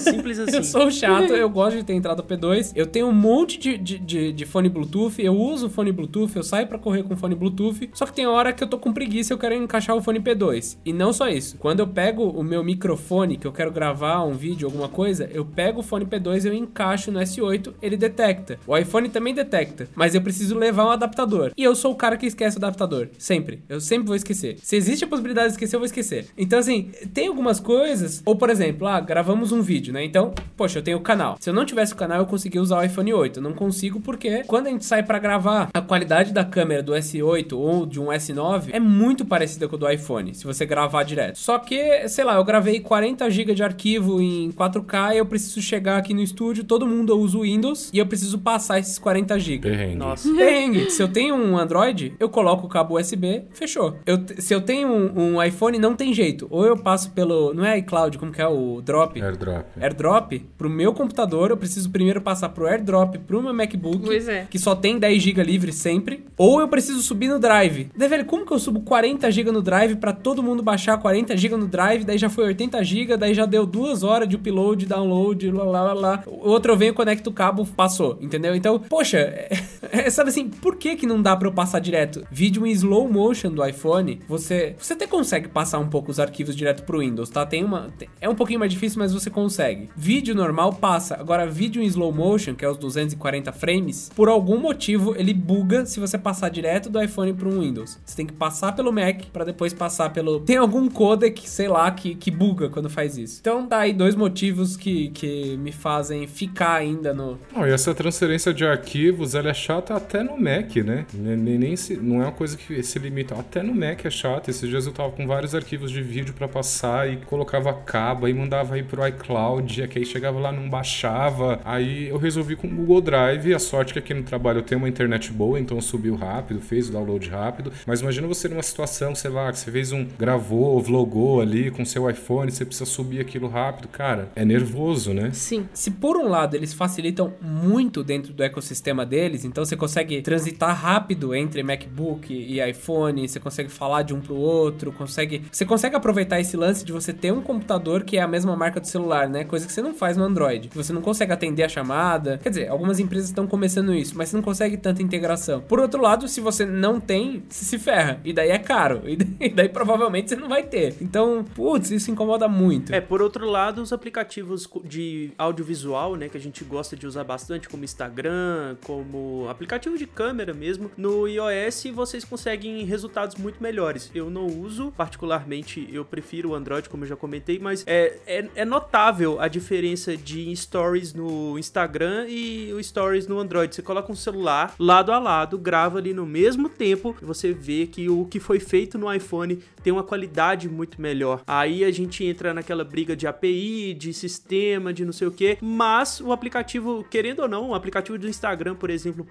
Simples <laughs> assim. eu sou chato, eu gosto de ter entrada P2. Eu tenho um monte de, de, de, de fone Bluetooth, eu uso fone Bluetooth, eu saio para correr com fone Bluetooth, só que tem hora que eu tô com preguiça e eu quero encaixar o fone P2. E não só isso, quando eu pego o meu microfone, que eu quero gravar um vídeo, alguma coisa, eu pego o fone P2 e eu encaixo no S8, ele detecta. O iPhone também detecta, mas eu preciso levar um adaptador. E eu sou o cara que esquece o adaptador, sempre. Eu sempre vou esquecer. Se existe a possibilidade de esquecer, eu vou esquecer. Então, assim, tem algumas coisas, ou por exemplo, ah, gravamos um vídeo, né? Então, poxa, eu tenho o canal. Se eu não tivesse o canal, eu conseguia usar o iPhone 8. Eu não consigo porque quando a gente sai para gravar, a qualidade da câmera do S8 ou de um S9 é muito parecida com o do iPhone, se você gravar direto. Só que, sei lá, eu gravei 40 GB de arquivo em 4K e eu preciso chegar aqui no estúdio, todo mundo usa o Windows e eu preciso passar esses 40 GB. Perrengue. Nossa. <laughs> Perrengue. Se eu tenho um Android, eu coloco o cabo USB, fechou. Eu, se eu tenho um, um iPhone, não tem jeito. Ou eu passo pelo. Não é iCloud, como que é o Drop? Airdrop. AirDrop pro meu computador, eu preciso primeiro passar pro AirDrop pro meu MacBook, Pois é. que só tem 10 GB livre sempre, ou eu preciso subir no Drive. Daí, velho, como que eu subo 40 GB no Drive pra todo mundo baixar 40 GB no Drive, daí já foi 80 GB, daí já deu duas horas de upload, download, lá, lá, lá, outro eu venho, conecto o cabo, passou, entendeu? Então, poxa, é, <laughs> é, sabe assim, por que que não dá pra eu passar direto? Vídeo em slow motion do iPhone, você, você até consegue passar um pouco os arquivos direto pro Windows, tá? Tem uma, tem- é um pouquinho mais difícil, mas você consegue. Vídeo normal passa. Agora, vídeo em slow motion, que é os 240 frames, por algum motivo ele buga se você passar direto do iPhone para um Windows. Você tem que passar pelo Mac para depois passar pelo. Tem algum codec, sei lá, que, que buga quando faz isso. Então tá aí dois motivos que, que me fazem ficar ainda no. Não, e essa transferência de arquivos, ela é chata até no Mac, né? Nem, nem- se, não é uma coisa que se limita. Até no Mac é chata. Esses dias eu tava com vários arquivos de vídeo pra passar e colocava cabo, aí mandava aí pro iCloud, que aí chegava lá, não baixava. Aí eu resolvi com o Google Drive. A sorte que aqui no trabalho eu tenho uma internet boa, então subiu rápido, fez o download rápido. Mas imagina você numa situação, sei lá, que você fez um. gravou, vlogou ali com seu iPhone, você precisa subir aquilo rápido. Cara, é nervoso, né? Sim. Se por um lado eles facilitam muito dentro do ecossistema deles, então você consegue transitar rápido entre MacBook e iPhone, você consegue falar de um pro outro, consegue, você consegue aproveitar esse lance de você ter um computador que é a mesma marca do celular, né? Coisa que você não faz no Android. Você não consegue atender a chamada. Quer dizer, algumas empresas estão começando isso, mas você não consegue tanta integração. Por outro lado, se você não tem, você se ferra. E daí é caro. <laughs> E daí, daí provavelmente você não vai ter. Então, putz, isso incomoda muito. É, por outro lado, os aplicativos de audiovisual, né, que a gente gosta de usar bastante, como Instagram, como aplicativo de câmera mesmo, no iOS vocês conseguem resultados muito melhores. Eu não uso, particularmente, eu prefiro o Android, como eu já comentei, mas é, é, é notável a diferença de stories no Instagram e o stories no Android. Você coloca um celular lado a lado, grava ali no mesmo tempo, e você vê que o que foi feito no iPhone tem uma qualidade muito melhor. Aí a gente entra naquela briga de API, de sistema, de não sei o que, mas o aplicativo, querendo ou não, o aplicativo do Instagram, por exemplo,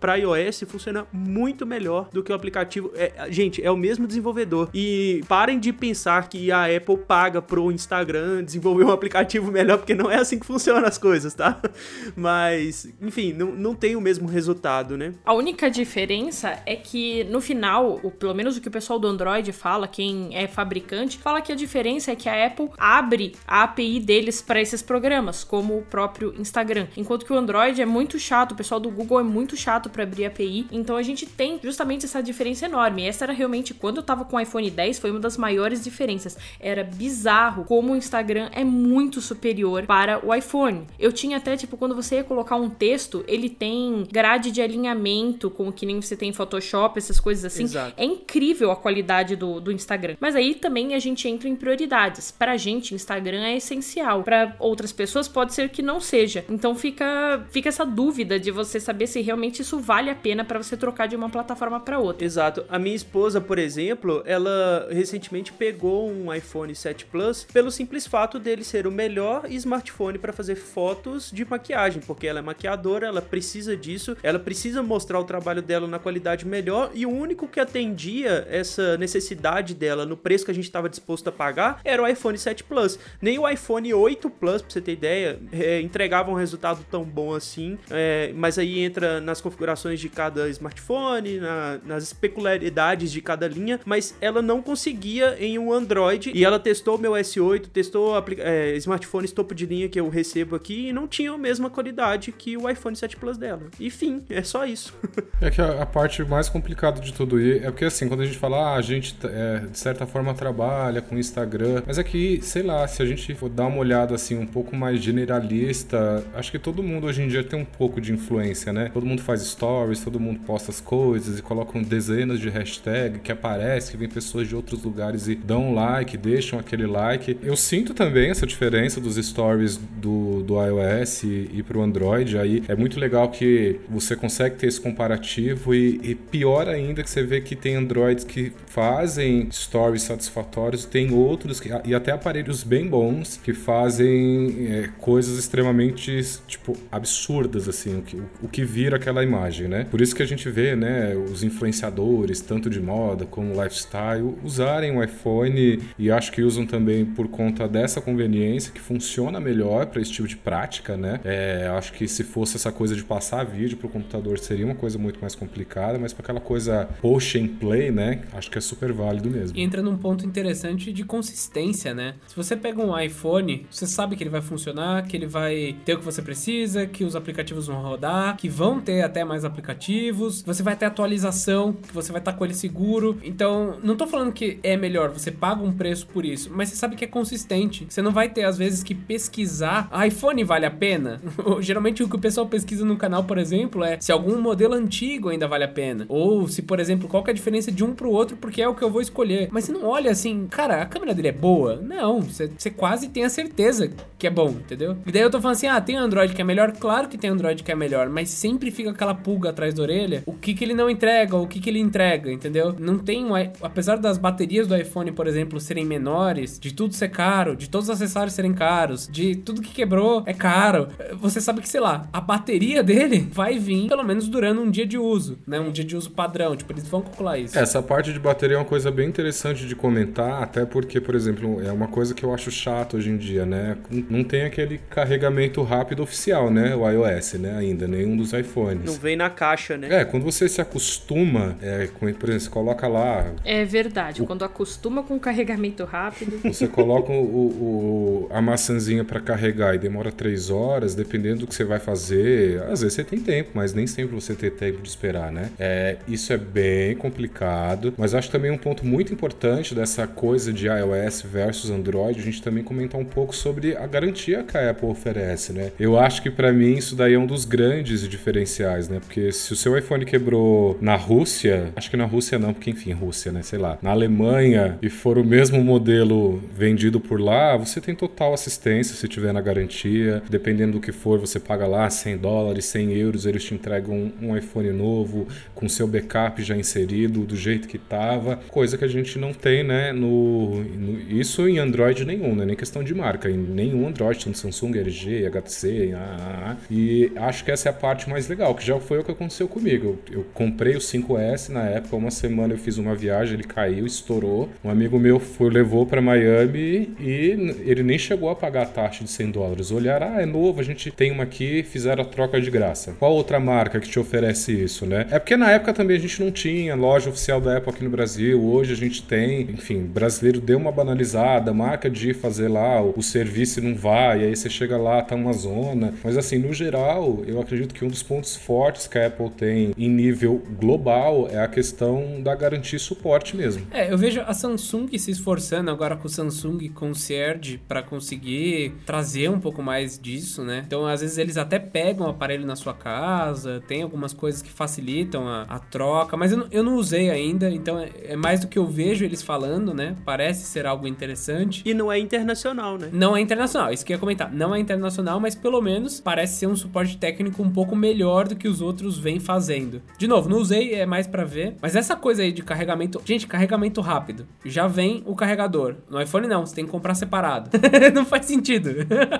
para iOS funciona muito melhor do que o aplicativo. é, gente, é o mesmo desenvolvedor. E parem de pensar que a Apple paga pro Instagram desenvolver um aplicativo melhor, porque não é assim que funcionam as coisas, tá? <laughs> Mas, enfim, não, não tem o mesmo resultado, né? A única diferença é que no final, o, pelo menos o que o pessoal do Android fala, quem é fabricante, fala que a diferença é que a Apple abre a API deles para esses programas, como o próprio Instagram. Enquanto que o Android é muito chato, o pessoal do Google é muito chato para abrir API. Então a gente tem justamente essa diferença enorme. Essa era realmente quando eu tava com o iPhone 10 foi uma das maiores diferenças. Era bizarro como o Instagram é muito superior para o iPhone. Eu tinha até tipo quando você ia colocar um texto, ele tem grade de alinhamento, como que nem você tem em Photoshop, essas coisas assim. Exato. É incrível a qualidade do, do Instagram. Mas aí também a gente entra em prioridades. Pra gente, Instagram é essencial. Pra outras pessoas pode ser que não seja. Então fica, fica essa dúvida de você saber se realmente isso vale a pena pra você trocar de uma plataforma pra outra. Exato. A minha esposa, por exemplo, ela recentemente pegou um iPhone 7 Plus pelo simples fato dele ser o melhor smartphone para fazer fotos de maquiagem, porque ela é maquiadora, ela precisa disso, ela precisa mostrar o trabalho dela na qualidade melhor e o único que atendia essa necessidade dela no preço que a gente estava disposto a pagar era o iPhone 7 Plus. Nem o iPhone 8 Plus, pra você ter ideia, é, entregava um resultado tão bom assim, é, mas aí entra nas configurações de cada smartphone, na, nas peculiaridades de cada linha, mas ela não conseguia em um Android e ela testou o meu S8, testou é, smartphones topo de linha que eu recebo aqui e não tinha a mesma qualidade que o iPhone 7 Plus dela. E fim, é só isso. <laughs> é que a, a, parte mais complicada de tudo é porque assim, quando a gente fala, ah, a gente é, de certa forma trabalha com Instagram, mas é que, sei lá, se a gente for dar uma olhada assim um pouco mais generalista, acho que todo mundo hoje em dia tem um pouco de influência, né? Todo mundo faz stories, todo mundo posta as coisas e colocam dezenas de hashtags que aparece, que vem pessoas de outros lugares e dão like, deixam aquele like. Eu sinto também essa diferença dos stories do, do iOS e, e pro Android. Aí é muito legal que você consegue ter esse comparativo e, e pior ainda que você vê que tem Androids que fazem stories satisfatórios, tem outros que, e até aparelhos bem bons que fazem é, coisas extremamente tipo absurdas assim, o que, o que vira aquela imagem, né? Por isso que a gente vê, né, os influenciadores tanto de moda como lifestyle usarem o iPhone e acho que usam também por conta dessa conveniência que funciona melhor para esse tipo de prática, né? É, acho que se fosse essa coisa de passar vídeo para o computador seria uma coisa muito mais complicada, mas para aquela coisa push and play, né? Acho que é super válido mesmo. E entra num ponto interessante de consistência, né? Se você pega um iPhone, você sabe que ele vai funcionar, que ele vai ter o que você precisa, que os aplicativos vão rodar, que vão ter até mais aplicativos, você vai ter atualização, que você vai estar com ele seguro. Então, não tô falando que é melhor, você paga um preço por isso, mas você sabe que é consistente. Você não vai ter, às vezes, que pesquisar iPhone vale a pena. <laughs> Geralmente o que o pessoal pesquisa no canal, por exemplo, é se algum modelo antigo ainda vale a pena. Ou se, por exemplo, qual é a diferença de um pro outro, porque é o que eu vou escolher. Mas você não olha assim, cara, a câmera dele é boa? Não, você, você quase tem a certeza que é bom, entendeu? E daí eu tô falando assim, ah, tem Android que é melhor? Claro que tem Android que é melhor, mas sempre fica aquela pulga atrás da orelha. O que que ele não entrega, o que que ele entrega, entendeu? Não tem um... Apesar das baterias do iPhone, por exemplo, serem menores, de tudo ser caro, de todos os acessórios serem caros, de tudo que quebrou é caro, você sabe que, sei lá, a bateria dele <laughs> vai vir pelo menos durando um dia de uso, né? Um dia de uso padrão, tipo, eles vão calcular isso. Essa parte de bateria é uma coisa bem interessante de comentar, até porque, por exemplo, é uma coisa que eu acho chato hoje em dia, né? Não tem aquele carregamento rápido oficial, né? O iOS, né? Ainda, nenhum dos iPhones. Não vem na caixa, né? É, quando você se acostuma, é, com, por exemplo, você coloca lá. É verdade, o... quando acostuma com o carregamento rápido. Você coloca o, o, a maçãzinha para carregar e demora três horas, dependendo do que você vai fazer. Às vezes você tem tempo, mas nem sempre você tem tempo de esperar, né? É, isso é bem complicado, mas acho também um ponto muito importante dessa coisa de iOS versus Android, a gente também comentar um pouco sobre a garantia que a Apple oferece, né? Eu acho que para mim isso daí é um dos grandes diferenciais, né? Porque se o seu iPhone quebrou na Rússia, acho que na Rússia não, porque enfim, Rússia, né? Sei lá, na Alemanha e for o mesmo modelo vendido por lá, você tem total assistência se tiver na garantia. Dependendo do que for, você paga lá 100 dólares, 100 euros, eles te entregam um, iPhone novo com seu backup já inserido do jeito que estava, coisa que a gente não tem, né? No, no, isso em Android nenhum, né? Nem questão de marca, em nenhum Android, tanto Samsung, LG, HTC, ah, ah, ah, e acho que essa é a parte mais legal, que já foi o que aconteceu comigo. Eu, eu comprei o 5S na época, uma semana eu fiz uma viagem, ele caiu, estourou. Um amigo meu foi, levou para Miami e ele nem chegou a pagar a taxa de 100 dólares. Olharam, ah, é novo, a gente tem uma aqui, fizeram a troca de graça. Qual outra marca que te oferece isso, né? É porque na época também a gente não tinha loja oficial da Apple aqui no Brasil, hoje a gente tem, enfim, brasileiro deu uma banalizada, marca de fazer lá o, o serviço não vai, aí você chega lá, tá uma zona. Mas assim, no geral, eu acredito que um dos pontos fortes que a Apple tem em nível global é a questão da garantia e suporte mesmo. É, eu vejo a Samsung se esforçando agora com o Samsung Concierge para conseguir trazer um pouco mais disso, né? Então, às vezes eles até pegam o aparelho na sua casa, tem algumas coisas que facilitam a, a, a troca, mas eu não, eu não usei ainda, então é, é mais do que eu vejo eles falando, né? Parece ser algo interessante. E não é internacional, né? Não é internacional, isso que eu ia comentar. Não é internacional, mas pelo menos parece ser um suporte técnico um pouco melhor do que os outros vêm fazendo. De novo, não usei, é mais para ver. Mas essa coisa aí de carregamento. Gente, carregamento rápido. Já vem o carregador. No iPhone não, você tem que comprar separado. <laughs> não faz sentido.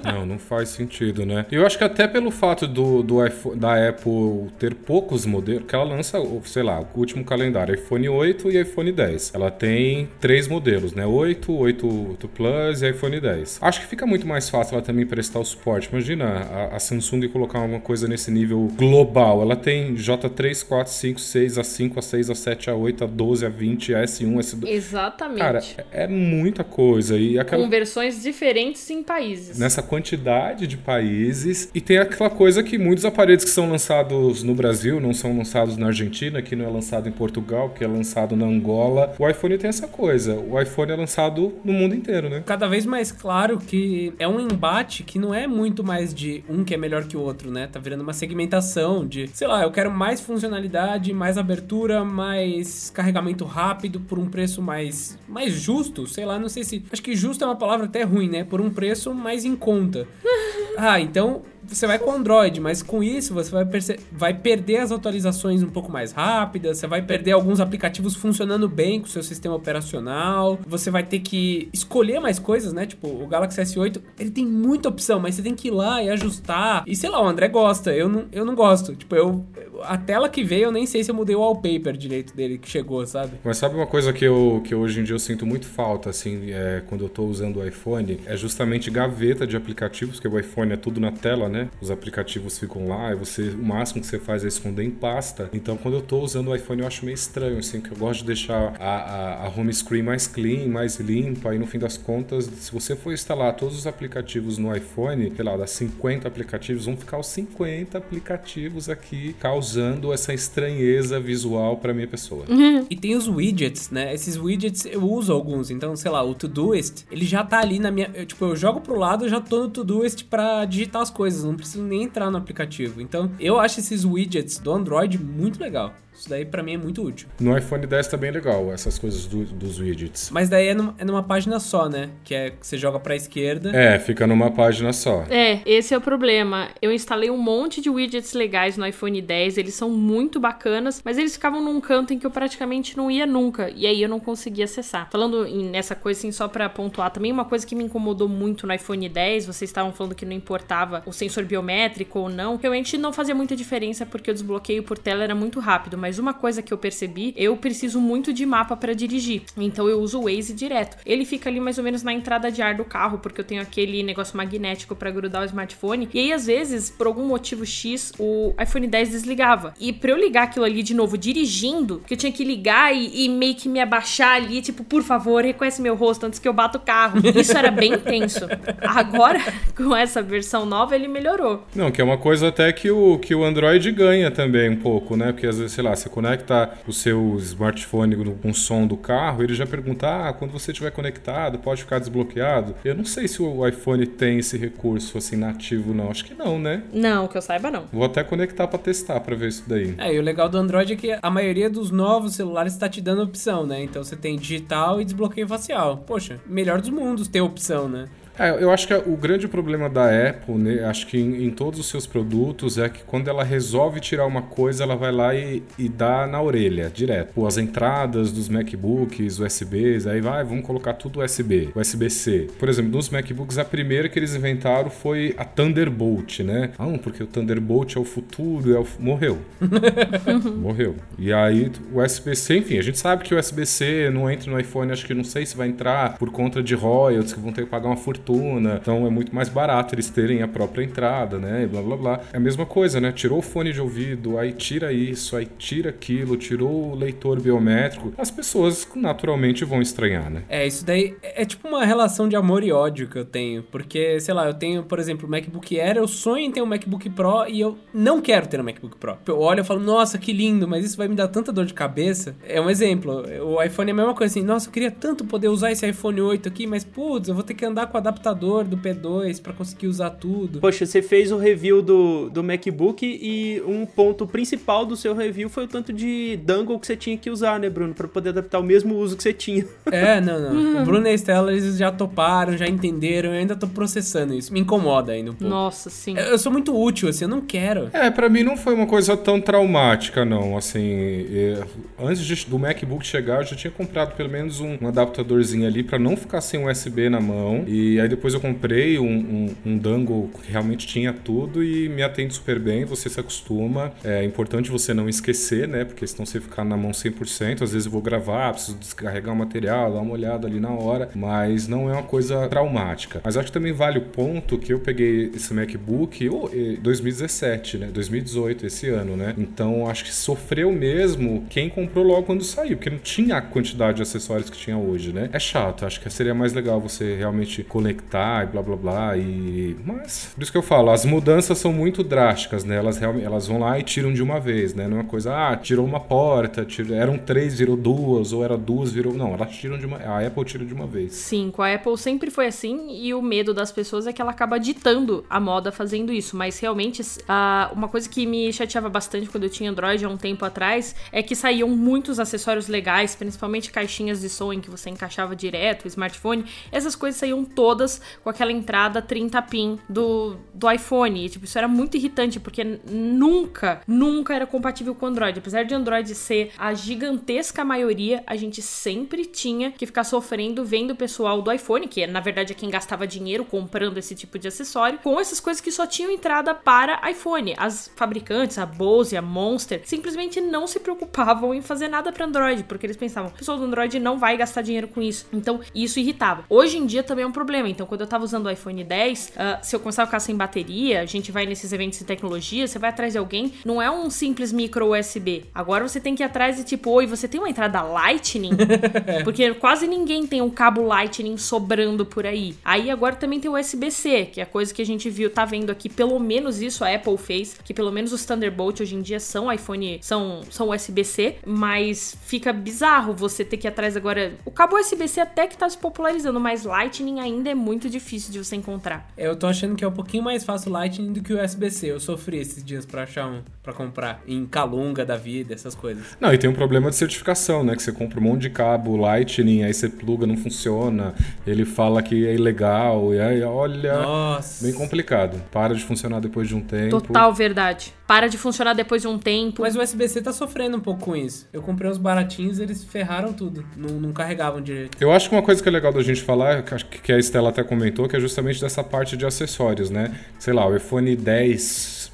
não, não faz sentido, né? Eu acho que até pelo fato do, do iPhone, da Apple ter poucos modelos, que ela lança, sei lá, o último calendário, iPhone 8 e iPhone 10. Ela tem três modelos, né? 8, 8, 8 Plus e iPhone 10. Acho que fica muito mais fácil ela também prestar o suporte. Imagina a, a Samsung colocar alguma coisa nesse nível global. Ela tem J3, 4, 5, 6, A5, A6, A7, A8, A12, A20, A S1, S2. Exatamente. Cara, é muita coisa. E aquela... Com versões diferentes em países. Nessa quantidade de países. E tem aquela coisa que muitos aparelhos que são lançados no Brasil não são lançados na Argentina, que não é lançado em Portugal, que é lançado na Angola. O iPhone tem essa coisa. O iPhone é lançado no mundo inteiro, né? Cada vez mais claro que é um embate que não é muito mais de um que é melhor que o outro, né? Tá virando uma segmentação de, sei lá, eu quero mais funcionalidade, mais abertura, mais carregamento rápido por um preço mais mais justo, sei lá, não sei se, acho que justo é uma palavra até ruim, né? Por um preço mais em conta. <laughs> ah, então você vai com Android, mas com isso você vai, vai perder as atualizações um pouco mais rápidas, você vai perder alguns aplicativos funcionando bem com o seu sistema operacional, você vai ter que escolher mais coisas, né? Tipo, o Galaxy S8, ele tem muita opção, mas você tem que ir lá e ajustar. E sei lá, o André gosta, eu não, eu não gosto. Tipo, eu, a tela que veio, eu nem sei se eu mudei o wallpaper direito dele que chegou, sabe? Mas sabe uma coisa que eu, que hoje em dia eu sinto muito falta, assim, é, quando eu tô usando o iPhone? É justamente gaveta de aplicativos, porque o iPhone é tudo na tela, né? Os aplicativos ficam lá e você, o máximo que você faz é esconder em pasta. Então, quando eu tô usando o iPhone, eu acho meio estranho, assim, que eu gosto de deixar a, a, a home screen mais clean, mais limpa, e no fim das contas, se você for instalar todos os aplicativos no iPhone, sei lá, das 50 aplicativos, vão ficar os 50 aplicativos aqui causando essa estranheza visual para minha pessoa. Uhum. E tem os widgets, né? Esses widgets eu uso alguns. Então, sei lá, o Todoist, ele já tá ali na minha. Eu, tipo, eu jogo pro lado e já tô no Todoist pra digitar as coisas. Não preciso nem entrar no aplicativo. Então, eu acho esses widgets do Android muito legal. Isso daí para mim é muito útil. No iPhone 10 tá bem legal, essas coisas do, dos widgets. Mas daí é, num, é, numa página só, né? Que é que você joga pra esquerda. É, fica numa página só. É, esse é o problema. Eu instalei um monte de widgets legais no iPhone 10, eles são muito bacanas, mas eles ficavam num canto em que eu praticamente não ia nunca. E aí eu não conseguia acessar. Falando em, nessa coisa, assim, só pra pontuar também, uma coisa que me incomodou muito no iPhone 10, vocês estavam falando que não importava o sensor biométrico ou não. Realmente não fazia muita diferença porque o desbloqueio por tela era muito rápido, mas mas uma coisa que eu percebi, eu preciso muito de mapa para dirigir. Então eu uso o Waze direto. Ele fica ali mais ou menos na entrada de ar do carro, porque eu tenho aquele negócio magnético para grudar o smartphone. E aí, às vezes, por algum motivo X, o iPhone 10 desligava. E pra eu ligar aquilo ali de novo dirigindo, que eu tinha que ligar e, e meio que me abaixar ali, tipo, por favor, reconhece meu rosto antes que eu bata o carro. Isso era bem intenso. Agora, <laughs> com essa versão nova, ele melhorou. Não, que é uma coisa até que o, que o Android ganha também um pouco, né? Porque às vezes, sei lá, você conecta o seu smartphone com o som do carro, ele já pergunta: ah, quando você estiver conectado, pode ficar desbloqueado. Eu não sei se o iPhone tem esse recurso assim nativo, não. Acho que não, né? Não, que eu saiba, não. Vou até conectar para testar para ver isso daí. É, e o legal do Android é que a maioria dos novos celulares está te dando opção, né? Então você tem digital e desbloqueio facial. Poxa, melhor dos mundos ter opção, né? É, eu acho que o grande problema da Apple, né, acho que em, em, todos os seus produtos, é que quando ela resolve tirar uma coisa, ela vai lá e, e dá na orelha, direto. Pô, as entradas dos MacBooks, USBs, aí vai, vamos colocar tudo USB, USB-C. Por exemplo, nos MacBooks, a primeira que eles inventaram foi a Thunderbolt, né? Ah, porque o Thunderbolt é o futuro, é o... morreu. <laughs> morreu. E aí, o USB-C, enfim, a gente sabe que o USB-C não entra no iPhone, acho que não sei se vai entrar por conta de royalties, que vão ter que pagar uma fortuna então é muito mais barato eles terem a própria entrada, né? E blá blá blá. É a mesma coisa, né? Tirou o fone de ouvido, aí tira isso, aí tira aquilo, tirou o leitor biométrico. As pessoas naturalmente vão estranhar, né? É, isso daí é tipo uma relação de amor e ódio que eu tenho. Porque, sei lá, eu tenho, por exemplo, o MacBook Air, eu sonho em ter um MacBook Pro e eu não quero ter um MacBook Pro. Eu olho e falo, nossa, que lindo, mas isso vai me dar tanta dor de cabeça. É um exemplo. O iPhone é a mesma coisa assim, nossa, eu queria tanto poder usar esse iPhone 8 aqui, mas putz, eu vou ter que andar com o adaptador adaptador do P2 para conseguir usar tudo. Poxa, você fez o review do, do MacBook e um ponto principal do seu review foi o tanto de dangle que você tinha que usar, né, Bruno? Para poder adaptar o mesmo uso que você tinha. <laughs> É, não, não. O Bruno e a Estela, eles já toparam, já entenderam, eu ainda tô processando isso. Me incomoda ainda um pouco. Nossa, sim. Eu eu sou muito útil, assim, eu não quero. É, pra mim não foi uma coisa tão traumática, não. Assim, é, antes de- do MacBook chegar, eu já tinha comprado pelo menos um, um adaptadorzinho ali pra não ficar sem USB na mão. E aí depois eu comprei um, um, um dangle que realmente tinha tudo e me atende super bem. Você se acostuma. É importante você não esquecer, né? Porque senão você ficar na mão 100%. Às vezes eu vou gravar, preciso descarregar o material, dar uma olhada ali na hora. Mas não é uma coisa traumática. Mas acho que também vale o ponto que eu peguei esse MacBook oh, eh, 2017, né? 2018, esse ano, né? Então acho que sofreu mesmo quem comprou logo quando saiu, porque não tinha a quantidade de acessórios que tinha hoje, né? É chato, acho que seria mais legal você realmente e blá blá blá. E. Mas, por isso que eu falo, as mudanças são muito drásticas, né? Elas, elas vão lá e tiram de uma vez, né? Não é uma coisa, ah, tirou uma porta, tirou, eram três, virou duas, ou era duas, virou. Não, elas tiram de uma. A Apple tira de uma vez. Sim, com a Apple sempre foi assim e o medo das pessoas é que ela acaba ditando a moda fazendo isso. Mas realmente, ah, uma coisa que me chateava bastante quando eu tinha Android há um tempo atrás é que saíam muitos acessórios legais, principalmente caixinhas de som em que você encaixava direto o smartphone. Essas coisas saíam todas com aquela entrada 30 pin do, do iPhone. E, tipo, isso era muito irritante porque nunca, nunca era compatível com Android. Apesar de Android ser a gigantesca maioria, a gente sempre tinha que ficar sofrendo vendo o pessoal do iPhone, que na verdade é quem gastava dinheiro comprando esse tipo de acessório, com essas coisas que só tinham entrada para iPhone. As fabricantes, a Bose, a Monster, simplesmente não se preocupavam em fazer nada para Android, porque eles pensavam, o pessoal do Android não vai gastar dinheiro com isso. Então, isso irritava. Hoje em dia também é um problema. Então, quando eu tava usando o iPhone 10, ah, se eu começar a ficar sem bateria, a gente vai nesses eventos de tecnologia, você vai atrás de alguém, não é um simples micro USB. Agora você tem que ir atrás de tipo, oi, você tem uma entrada Lightning? <laughs> Porque quase ninguém tem um cabo Lightning sobrando por aí. Aí agora também tem o USB-C, que é a coisa que a gente viu, tá vendo aqui, pelo menos isso a Apple fez, que pelo menos os Thunderbolt hoje em dia são iPhone, são, são USB-C, mas fica bizarro você ter que ir atrás agora. O cabo USB-C até que tá se popularizando, mas Lightning ainda é muito difícil de você encontrar. Eu tô achando que é um pouquinho mais fácil o Lightning do que o USB-C. Eu sofri esses dias pra achar um pra comprar em Calunga da vida, essas coisas. Não, e tem um problema de certificação, né? Que você compra um monte de cabo Lightning, aí você pluga, não funciona, ele fala que é ilegal, e aí, olha, Nossa. bem complicado. Para de funcionar depois de um tempo. Total verdade. Para de funcionar depois de um tempo. Mas o USB-C tá sofrendo um pouco com isso. Eu comprei uns baratinhos eles ferraram tudo. Não, não carregavam direito. Eu acho que uma coisa que é legal da gente falar, que a Estela até comentou, que é justamente dessa parte de acessórios, né? Sei lá, o iPhone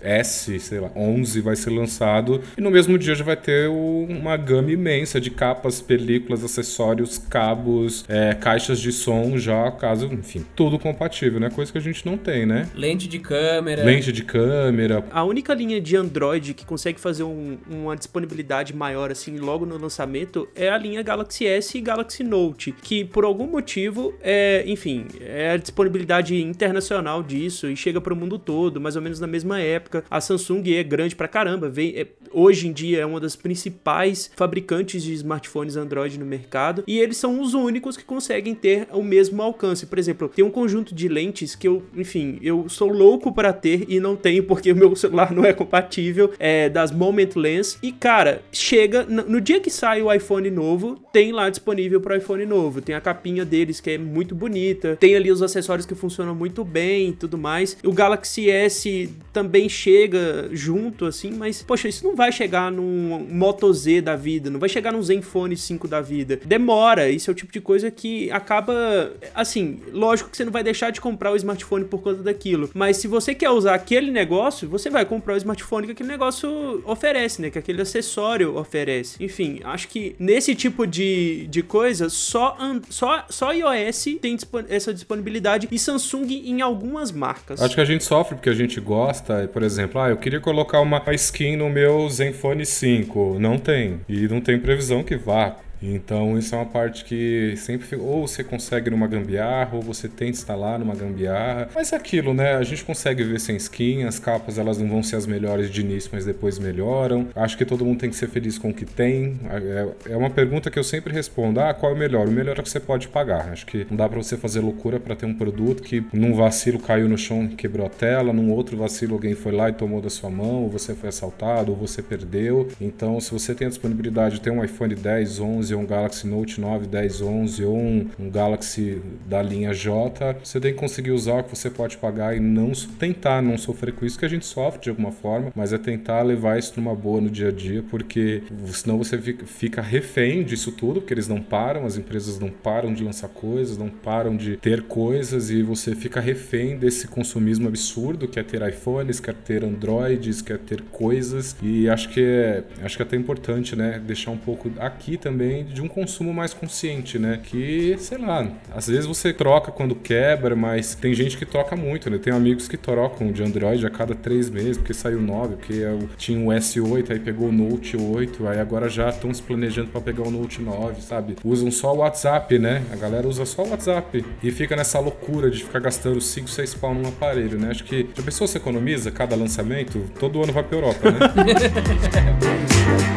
10S, sei lá, 11 vai ser lançado e no mesmo dia já vai ter uma gama imensa de capas, películas, acessórios, cabos, é, caixas de som já, caso, enfim, tudo compatível, né? Coisa que a gente não tem, né? Lente de câmera. Lente de câmera, A única linha de Android que consegue fazer um- uma disponibilidade maior assim logo no lançamento é a linha Galaxy S e Galaxy Note, que por algum motivo é, enfim, é a disponibilidade internacional disso e chega para o mundo todo, mais ou menos na mesma época. A Samsung é grande pra caramba, vem, é- hoje em dia é uma das principais fabricantes de smartphones Android no mercado e eles são os únicos que conseguem ter o mesmo alcance. Por exemplo, tem um conjunto de lentes que eu, enfim, eu sou louco para ter e não tenho porque o meu celular não é compatível, é das Moment Lens. E cara, chega no no dia que sai o iPhone novo, tem lá disponível para iPhone novo. Tem a capinha deles que é muito bonita, tem ali os acessórios que funcionam muito bem e tudo mais. O Galaxy S também chega junto assim, mas poxa, isso não vai chegar num Moto Z da vida, não vai chegar num Zenfone 5 da vida. Demora, isso é o tipo de coisa que acaba assim, lógico que você não vai deixar de comprar o smartphone por conta daquilo, mas se você quer usar aquele negócio, você vai comprar o smartphone que aquele negócio oferece, né? Que aquele acessório oferece. Enfim, acho que nesse tipo de, de coisa, só, só, só iOS tem essa disponibilidade e Samsung em algumas marcas. Acho que a gente sofre porque a gente gosta, por exemplo, ah, eu queria colocar uma skin no meu Zenfone 5. Não tem. E não tem previsão que vá. Então isso é uma parte que sempre ou você consegue numa gambiarra ou você tenta instalar numa gambiarra. Mas é aquilo, né? A gente consegue ver sem skin, as capas elas não vão ser as melhores de início, mas depois melhoram. Acho que todo mundo tem que ser feliz com o que tem. É, é uma pergunta que eu sempre respondo: ah, qual é o melhor? O melhor é que você pode pagar. Acho que não dá para você fazer loucura para ter um produto que num vacilo caiu no chão e quebrou a tela, num outro vacilo alguém foi lá e tomou da sua mão, ou você foi assaltado, ou você perdeu. Então, se você tem a disponibilidade de ter um iPhone 10, 11, um Galaxy Note 9, 10, 11, ou um, um Galaxy da linha J, você tem que conseguir usar o que você pode pagar e não tentar não sofrer com isso, que a gente sofre de alguma forma, mas é tentar levar isso numa boa no dia a dia, porque senão você fica refém disso tudo, porque eles não param, as empresas não param de lançar coisas, não param de ter coisas e você fica refém desse consumismo absurdo, quer ter iPhones, quer ter Androids, quer ter coisas e acho que é, acho que é até importante, né, deixar um pouco aqui também de um consumo mais consciente, né, que, sei lá, às vezes você troca quando quebra, mas tem gente que troca muito, né, tem amigos que trocam de Android a cada três meses, porque saiu 9, porque tinha o S8, aí pegou o Note 8, aí agora já estão se planejando para pegar o Note 9, sabe? Usam só o WhatsApp, né? A galera usa só o WhatsApp e fica nessa loucura de ficar gastando 5, 6 pau num aparelho, né? Acho que a pessoa se economiza cada lançamento, todo ano vai pra Europa, né?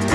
<laughs>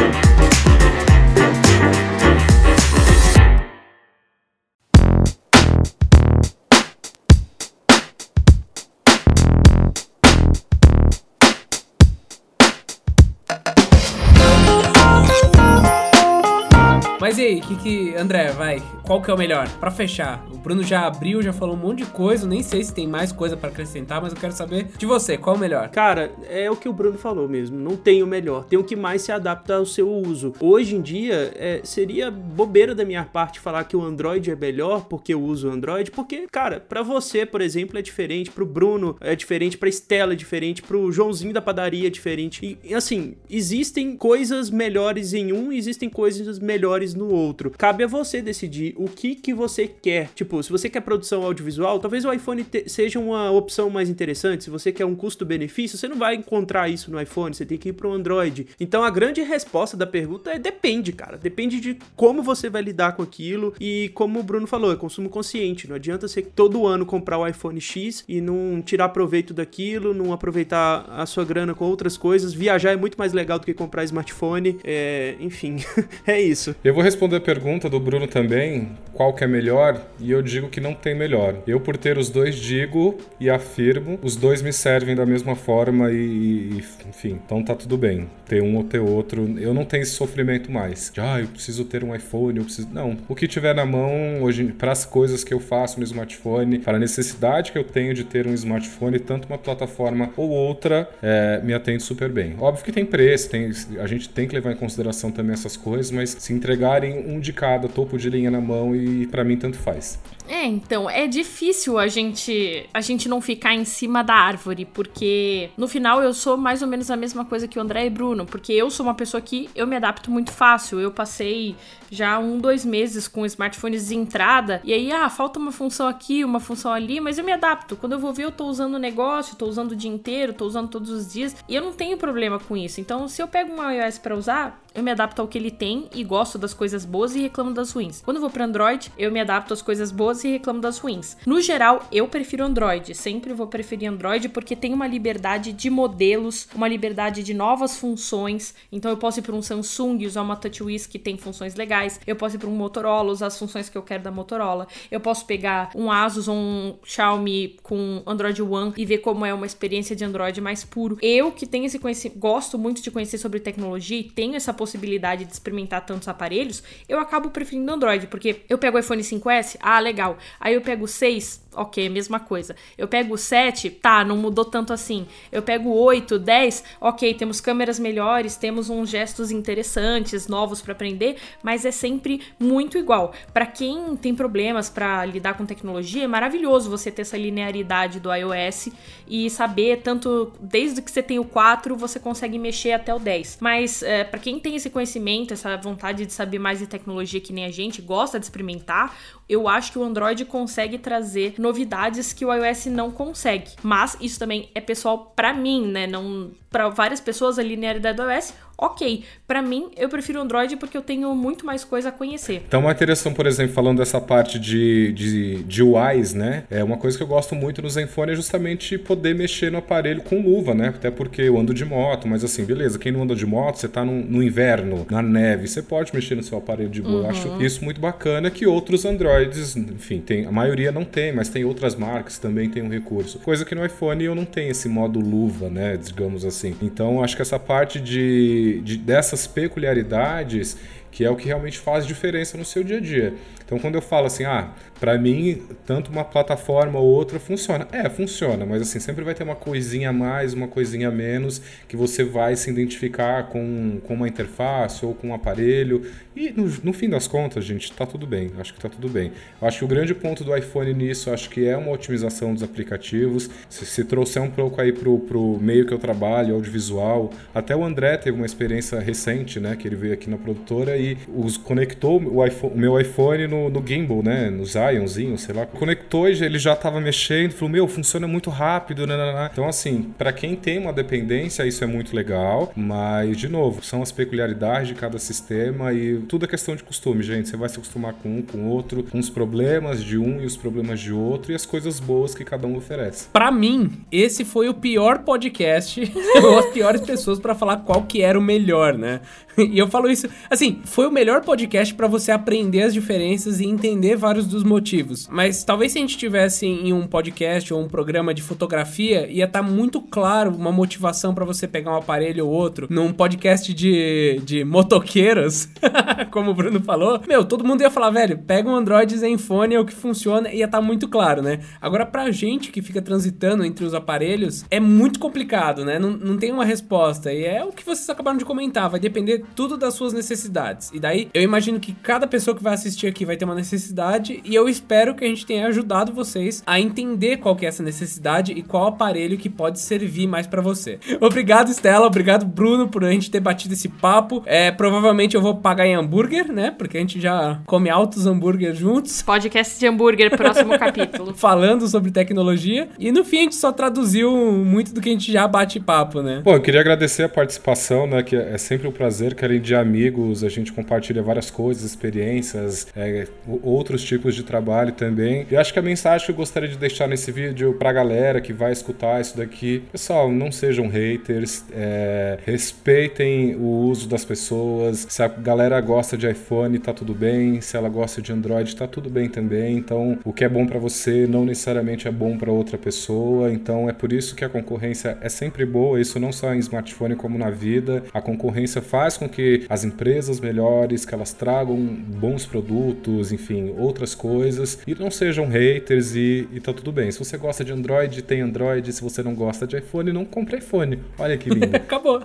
Mas e aí, que que. André, vai. Qual que é o melhor? Para fechar. O Bruno já abriu, já falou um monte de coisa. Nem sei se tem mais coisa para acrescentar, mas eu quero saber de você, qual é o melhor? Cara, é o que o Bruno falou mesmo. Não tem o melhor. Tem o que mais se adapta ao seu uso. Hoje em dia, é, seria bobeira da minha parte falar que o Android é melhor porque eu uso o Android. Porque, cara, para você, por exemplo, é diferente. Pro Bruno é diferente. Pra Estela é diferente. Pro Joãozinho da padaria é diferente. E, assim, existem coisas melhores em um, existem coisas melhores no outro. Cabe a você decidir o que que você quer. Tipo, se você quer produção audiovisual, talvez o iPhone seja uma opção mais interessante. Se você quer um custo-benefício, você não vai encontrar isso no iPhone, você tem que ir para o Android. Então a grande resposta da pergunta é depende, cara. Depende de como você vai lidar com aquilo e como o Bruno falou, é consumo consciente. Não adianta você todo ano comprar o iPhone X e não tirar proveito daquilo, não aproveitar a sua grana com outras coisas. Viajar é muito mais legal do que comprar smartphone. É, enfim, <laughs> é isso. Eu vou responder a pergunta do Bruno também, qual que é melhor, e eu digo que não tem melhor. Eu, por ter os dois, digo e afirmo, os dois me servem da mesma forma e, e enfim, então tá tudo bem. Ter um ou ter outro, eu não tenho esse sofrimento mais. De, ah, eu preciso ter um iPhone, eu preciso... Não, o que tiver na mão, hoje, para as coisas que eu faço no smartphone, para a necessidade que eu tenho de ter um smartphone, tanto uma plataforma ou outra, é, me atende super bem. Óbvio que tem preço, tem, a gente tem que levar em consideração também essas coisas, mas se entregar um de cada topo de linha na mão e para mim tanto faz. É, então, é difícil a gente a gente não ficar em cima da árvore, porque no final eu sou mais ou menos a mesma coisa que o André e Bruno, porque eu sou uma pessoa que eu me adapto muito fácil. Eu passei já um, dois meses com smartphones de entrada, e aí, ah, falta uma função aqui, uma função ali, mas eu me adapto. Quando eu vou ver, eu tô usando o negócio, tô usando o dia inteiro, tô usando todos os dias, e eu não tenho problema com isso. Então, se eu pego um iOS para usar, eu me adapto ao que ele tem e gosto das coisas boas e reclamo das ruins. Quando eu vou para Android, eu me adapto às coisas boas e reclamo das ruins. No geral, eu prefiro Android, sempre vou preferir Android porque tem uma liberdade de modelos, uma liberdade de novas funções. Então eu posso ir para um Samsung e usar uma TouchWiz que tem funções legais legais. Eu posso ir para um Motorola, usar as funções que eu quero da Motorola. Eu posso pegar um Asus ou um Xiaomi com Android One e ver como é uma experiência de Android mais puro. Eu que tenho esse conhecimento, gosto muito de conhecer sobre tecnologia e tenho essa possibilidade de experimentar tantos aparelhos, eu acabo preferindo Android, porque eu pego o iPhone 5S, ah, legal. Aí eu pego 6, ok, mesma coisa. Eu pego o 7, tá, não mudou tanto assim. Eu pego o 8, 10, ok, temos câmeras melhores, temos uns gestos interessantes, novos para aprender, mas é sempre muito igual. Para quem tem problemas para lidar com tecnologia, é maravilhoso você ter essa linearidade do iOS e saber tanto desde que você tem o 4, você consegue mexer até o 10. Mas é, para quem tem esse conhecimento, essa vontade de saber mais de tecnologia que nem a gente, gosta de experimentar, eu acho que o Android consegue trazer novidades que o iOS não consegue. Mas isso também é pessoal para mim, né? Não para várias pessoas a linearidade do iOS ok. Para mim, eu prefiro Android porque eu tenho muito mais coisa a conhecer. Então, uma interação, por exemplo, falando dessa parte de, de, de UIs, né? É uma coisa que eu gosto muito no Zenfone é justamente poder mexer no aparelho com luva, né? Até porque eu ando de moto, mas assim, beleza, quem não anda de moto, você tá no, no inverno, na neve, você pode mexer no seu aparelho de boa. Uhum. Eu acho uhum. isso muito bacana que outros Androids, enfim, tem, a maioria não tem, mas tem outras marcas também tem um recurso. Coisa que no iPhone eu não tenho esse modo luva, né? Digamos assim. Então, acho que essa parte de, de dessas peculiaridades que é o que realmente faz diferença no seu dia a dia. Então, quando eu falo assim, ah, para mim, tanto uma plataforma ou outra funciona. É, funciona, mas assim, sempre vai ter uma coisinha a mais, uma coisinha a menos, que você vai se identificar com, com uma interface ou com um aparelho. E no, no fim das contas, gente, tá tudo bem. Acho que tá tudo bem. Eu acho que o grande ponto do iPhone nisso, acho que é uma otimização dos aplicativos. Se, se trouxer um pouco aí pro, pro meio que eu trabalho, audiovisual, até o André teve uma experiência recente, né, que ele veio aqui na produtora e os, conectou o, iPhone, o meu iPhone no, no gimbal, né? No Zionzinho, sei lá. Conectou e ele já estava mexendo, falou: Meu, funciona muito rápido. Né, né, né. Então, assim, para quem tem uma dependência, isso é muito legal. Mas, de novo, são as peculiaridades de cada sistema e tudo é questão de costume, gente. Você vai se acostumar com um, com outro, com os problemas de um e os problemas de outro e as coisas boas que cada um oferece. Para mim, esse foi o pior podcast <laughs> ou as piores pessoas para falar qual que era o melhor, né? <laughs> E eu falo isso, assim, foi o melhor podcast para você aprender as diferenças e entender vários dos motivos. Mas talvez se a gente tivesse em um podcast ou um programa de fotografia, ia estar tá muito claro uma motivação para você pegar um aparelho ou outro. Num podcast de, de motoqueiros, <laughs> como o Bruno falou, meu, todo mundo ia falar, velho, pega um Android Zenfone, é o que funciona, ia estar tá muito claro, né? Agora, pra gente que fica transitando entre os aparelhos, é muito complicado, né? Não, não tem uma resposta. E é o que vocês acabaram de comentar, vai depender tudo das suas necessidades. E daí, eu imagino que cada pessoa que vai assistir aqui vai ter uma necessidade e eu espero que a gente tenha ajudado vocês a entender qual que é essa necessidade e qual aparelho que pode servir mais para você. <laughs> Obrigado, Stella. Obrigado, Bruno, por a gente ter batido esse papo. É, provavelmente eu vou pagar em hambúrguer, né? Porque a gente já come altos hambúrguer juntos. Podcast de hambúrguer, próximo capítulo. <laughs> Falando sobre tecnologia. E no fim a gente só traduziu muito do que a gente já bate papo, né? Bom, eu queria agradecer a participação, né? Que é sempre um prazer, que além de amigos, a gente compartilha várias coisas, experiências, é, outros tipos de trabalho também. E acho que a mensagem que eu gostaria de deixar nesse vídeo pra galera que vai escutar isso daqui, pessoal, não sejam haters, é, respeitem o uso das pessoas. Se a galera gosta de iPhone, tá tudo bem. Se ela gosta de Android, tá tudo bem também. Então, o que é bom para você não necessariamente é bom para outra pessoa. Então, é por isso que a concorrência é sempre boa. Isso não só em smartphone como na vida. A concorrência faz com que as empresas melhores, que elas tragam bons produtos, enfim, outras coisas e não sejam haters e, e tá tudo bem. Se você gosta de Android, tem Android. Se você não gosta de iPhone, não compre iPhone. Olha que lindo. <laughs> Acabou.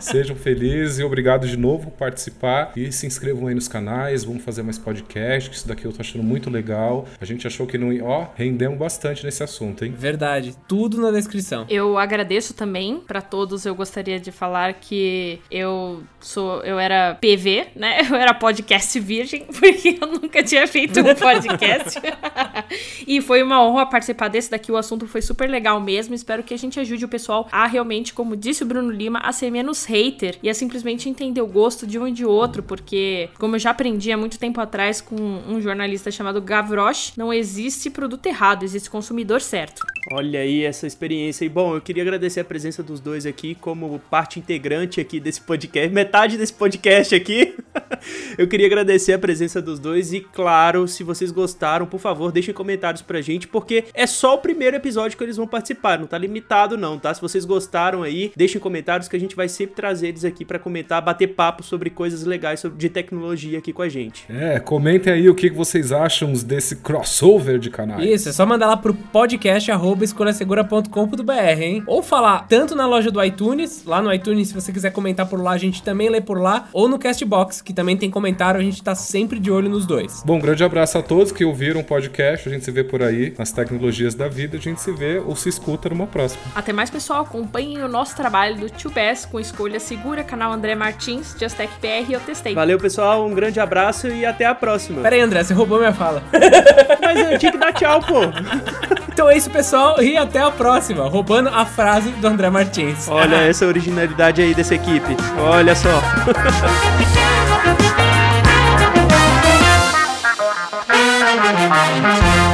Sejam felizes e obrigado de novo por participar. E se inscrevam aí nos canais, vamos fazer mais podcast, que isso daqui eu tô achando muito legal. A gente achou que não ia. Ó, rendemos bastante nesse assunto, hein? Verdade. Tudo na descrição. Eu agradeço também para todos. Eu gostaria de falar que eu sou. Eu era PV, né? <laughs> Eu era podcast virgem, <laughs> porque eu nunca tinha feito um podcast. <laughs> e foi uma honra participar desse daqui. O assunto foi super legal mesmo. Espero que a gente ajude o pessoal a realmente, como disse o Bruno Lima, a ser menos hater e a simplesmente entender o gosto de um e de outro, porque, como eu já aprendi há muito tempo atrás com um jornalista chamado Gavroche, não existe produto errado, existe consumidor certo. Olha aí essa experiência. E bom, eu queria agradecer a presença dos dois aqui como parte integrante aqui desse podcast, metade desse podcast aqui. <laughs> eu queria agradecer a presença dos dois e, claro, se vocês gostaram, por favor, deixem comentários pra gente, porque é só o primeiro episódio que eles vão participar, não tá limitado não, tá? Se vocês gostaram aí, deixem comentários que a gente vai sempre trazer eles aqui para comentar, bater papo sobre coisas legais de tecnologia aqui com a gente. É, comentem aí o que vocês acham desse crossover de canais. Isso, é só mandar lá pro podcast escolhasegura.com.br, hein? Ou falar tanto na loja do iTunes, lá no iTunes, se você quiser comentar por lá, a gente também lê por lá, ou no Castbox, que também tem comentário, a gente tá sempre de olho nos dois. Bom, um grande abraço a todos que ouviram o podcast, a gente se vê por aí nas tecnologias da vida, a gente se vê ou se escuta numa próxima. Até mais, pessoal, acompanhem o nosso trabalho do Tio Best com escolha Escolha Segura, canal André Martins, Justec PR, eu testei. Valeu, pessoal, um grande abraço e até a próxima. Pera aí, André, você roubou minha fala. Mas eu tinha que dar tchau, pô. <laughs> Então é isso, pessoal, e até a próxima, roubando a frase do André Martins. Olha essa originalidade aí dessa equipe. Olha só. <laughs>